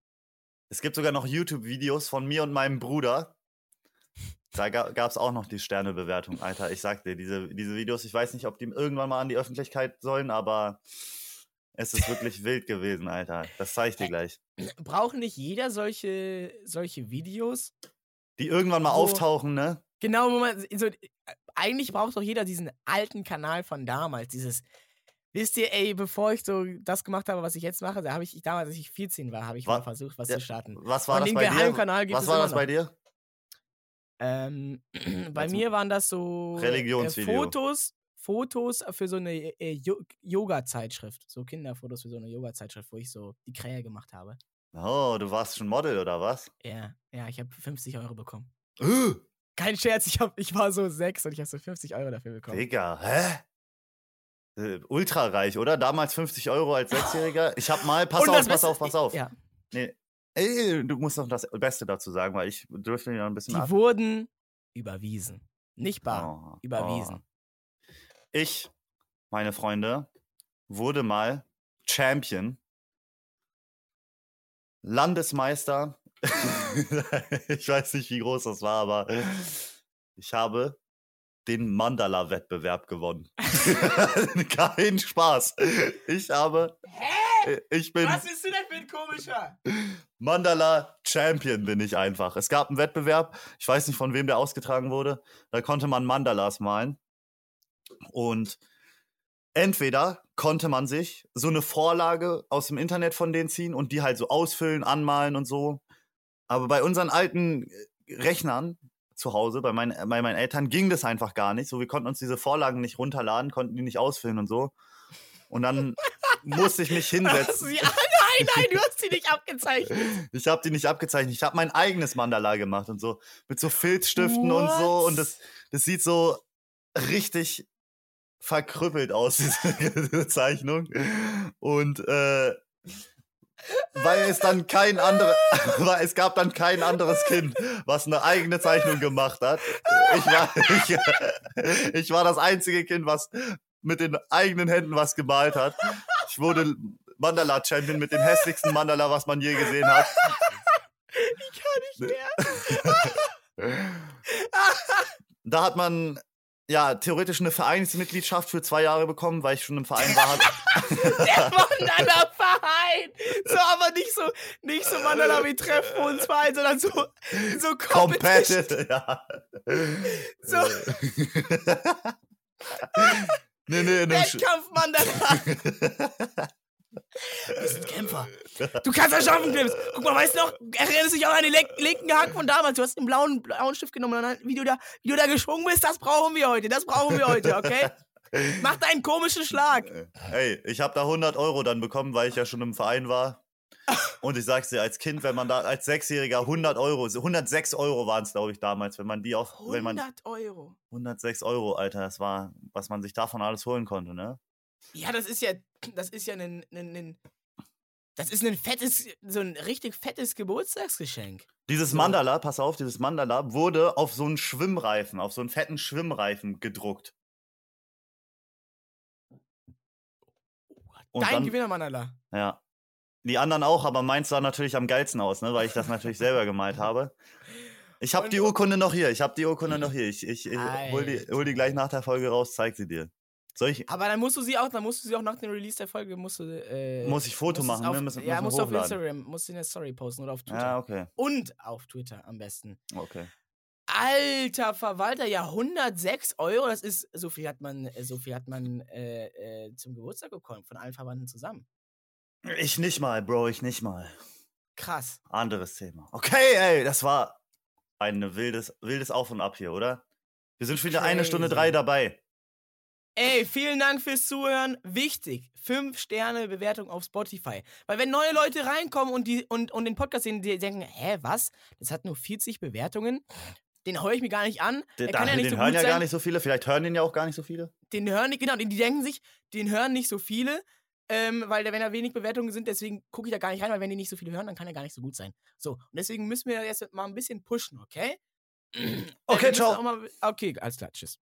Es gibt sogar noch YouTube-Videos von mir und meinem Bruder. Da gab es auch noch die Sternebewertung, Alter. Ich sag dir, diese, diese Videos, ich weiß nicht, ob die irgendwann mal an die Öffentlichkeit sollen, aber es ist wirklich wild gewesen, Alter. Das zeige ich dir gleich. Braucht nicht jeder solche, solche Videos? Die irgendwann mal wo, auftauchen, ne? Genau, wo man so, eigentlich braucht doch jeder diesen alten Kanal von damals, dieses Wisst ihr, ey, bevor ich so das gemacht habe, was ich jetzt mache, da habe ich, damals, als ich 14 war, habe ich was, mal versucht, was ja, zu starten. Was war Und das bei dir? was war das bei dir? Ähm, bei also, mir waren das so äh, Fotos, Fotos für so eine äh, Yoga-Zeitschrift. So Kinderfotos für so eine Yoga-Zeitschrift, wo ich so die Krähe gemacht habe. Oh, du warst schon Model oder was? Ja, ja, ich habe 50 Euro bekommen. Kein Scherz, ich, hab, ich war so sechs und ich habe so 50 Euro dafür bekommen. Digga, hä? Äh, ultrareich, oder? Damals 50 Euro als Sechsjähriger. Ich hab mal, pass auf, pass auf, pass auf. Ja. Nee. Ey, du musst noch das Beste dazu sagen, weil ich dürfte ja ein bisschen Die ab. wurden überwiesen. Nicht bar, oh, überwiesen. Oh. Ich, meine Freunde, wurde mal Champion, Landesmeister. ich weiß nicht, wie groß das war, aber ich habe den Mandala-Wettbewerb gewonnen. Kein Spaß. Ich habe. Hä? Äh, ich bin. Was bist du denn für ein komischer? Mandala Champion bin ich einfach. Es gab einen Wettbewerb, ich weiß nicht von wem der ausgetragen wurde. Da konnte man Mandalas malen. Und entweder konnte man sich so eine Vorlage aus dem Internet von denen ziehen und die halt so ausfüllen, anmalen und so. Aber bei unseren alten Rechnern zu Hause, bei meinen, bei meinen Eltern ging das einfach gar nicht. So, wir konnten uns diese Vorlagen nicht runterladen, konnten die nicht ausfüllen und so. Und dann musste ich mich hinsetzen. Ja, nein, nein, du hast sie nicht abgezeichnet. Ich habe die nicht abgezeichnet. Ich habe mein eigenes Mandala gemacht und so. Mit so Filzstiften What? und so. Und das, das sieht so richtig verkrüppelt aus, diese Zeichnung. Und äh, weil es dann kein anderes, weil es gab dann kein anderes Kind, was eine eigene Zeichnung gemacht hat. Ich war, ich, ich war das einzige Kind, was mit den eigenen Händen was gemalt hat. Ich wurde Mandala-Champion mit dem hässlichsten Mandala, was man je gesehen hat. Ich kann nicht mehr. da hat man ja, theoretisch eine Vereinsmitgliedschaft für zwei Jahre bekommen, weil ich schon im Verein war. Der Mandala Verein! So, aber nicht so, nicht so Mandala wie Treffen uns Verein, sondern so, so Competitive. Ja. So. nee, nee, nee. Wettkampf Mandala. Wir sind Kämpfer. Du kannst das schaffen, Clips. Guck mal, weißt du noch, erinnerst dich auch an den linken Haken von damals? Du hast den blauen, blauen Stift genommen und wie du, da, wie du da geschwungen bist, das brauchen wir heute. Das brauchen wir heute, okay? Mach deinen komischen Schlag. Hey, ich habe da 100 Euro dann bekommen, weil ich ja schon im Verein war. Und ich sag's dir, als Kind, wenn man da als Sechsjähriger 100 Euro, 106 Euro waren es, glaube ich, damals, wenn man die auf. 100 wenn man, Euro. 106 Euro, Alter, das war, was man sich davon alles holen konnte, ne? Ja, das ist ja, das ist ja ein, ein, ein das ist ein fettes, so ein richtig fettes Geburtstagsgeschenk. Dieses. Mandala, pass auf, dieses Mandala wurde auf so einen Schwimmreifen, auf so einen fetten Schwimmreifen gedruckt. Und Dein dann, Gewinner-Mandala. Ja. Die anderen auch, aber meins sah natürlich am geilsten aus, ne, weil ich das natürlich selber gemalt habe. Ich habe die Urkunde noch hier. Ich habe die Urkunde noch hier. Ich, ich, ich hol, die, hol die gleich nach der Folge raus, zeig sie dir. Soll ich? Aber dann musst du sie auch, dann musst du sie auch nach dem Release der Folge musst du, äh, muss ich Foto machen, auf, ne? Müssen, ja, musst du auf Instagram, musst du eine Story posten oder auf Twitter. Ja, okay. Und auf Twitter am besten. Okay. Alter Verwalter, ja 106 Euro, das ist so viel hat man, so viel hat man äh, äh, zum Geburtstag bekommen von allen Verwandten zusammen. Ich nicht mal, Bro, ich nicht mal. Krass. Anderes Thema. Okay, ey, das war ein wildes, wildes Auf und Ab hier, oder? Wir sind schon wieder Crazy. eine Stunde drei dabei. Ey, vielen Dank fürs Zuhören. Wichtig, 5 Sterne Bewertung auf Spotify. Weil wenn neue Leute reinkommen und, die, und, und den Podcast sehen, die denken, hä, was? Das hat nur 40 Bewertungen. Den höre ich mir gar nicht an. Den, ja nicht den so hören ja sein. gar nicht so viele. Vielleicht hören den ja auch gar nicht so viele. Den hören nicht, genau. Die denken sich, den hören nicht so viele. Ähm, weil wenn da wenig Bewertungen sind, deswegen gucke ich da gar nicht rein, weil wenn die nicht so viele hören, dann kann er gar nicht so gut sein. So, und deswegen müssen wir jetzt mal ein bisschen pushen, okay? Okay, ciao. Mal, okay, alles klar, tschüss.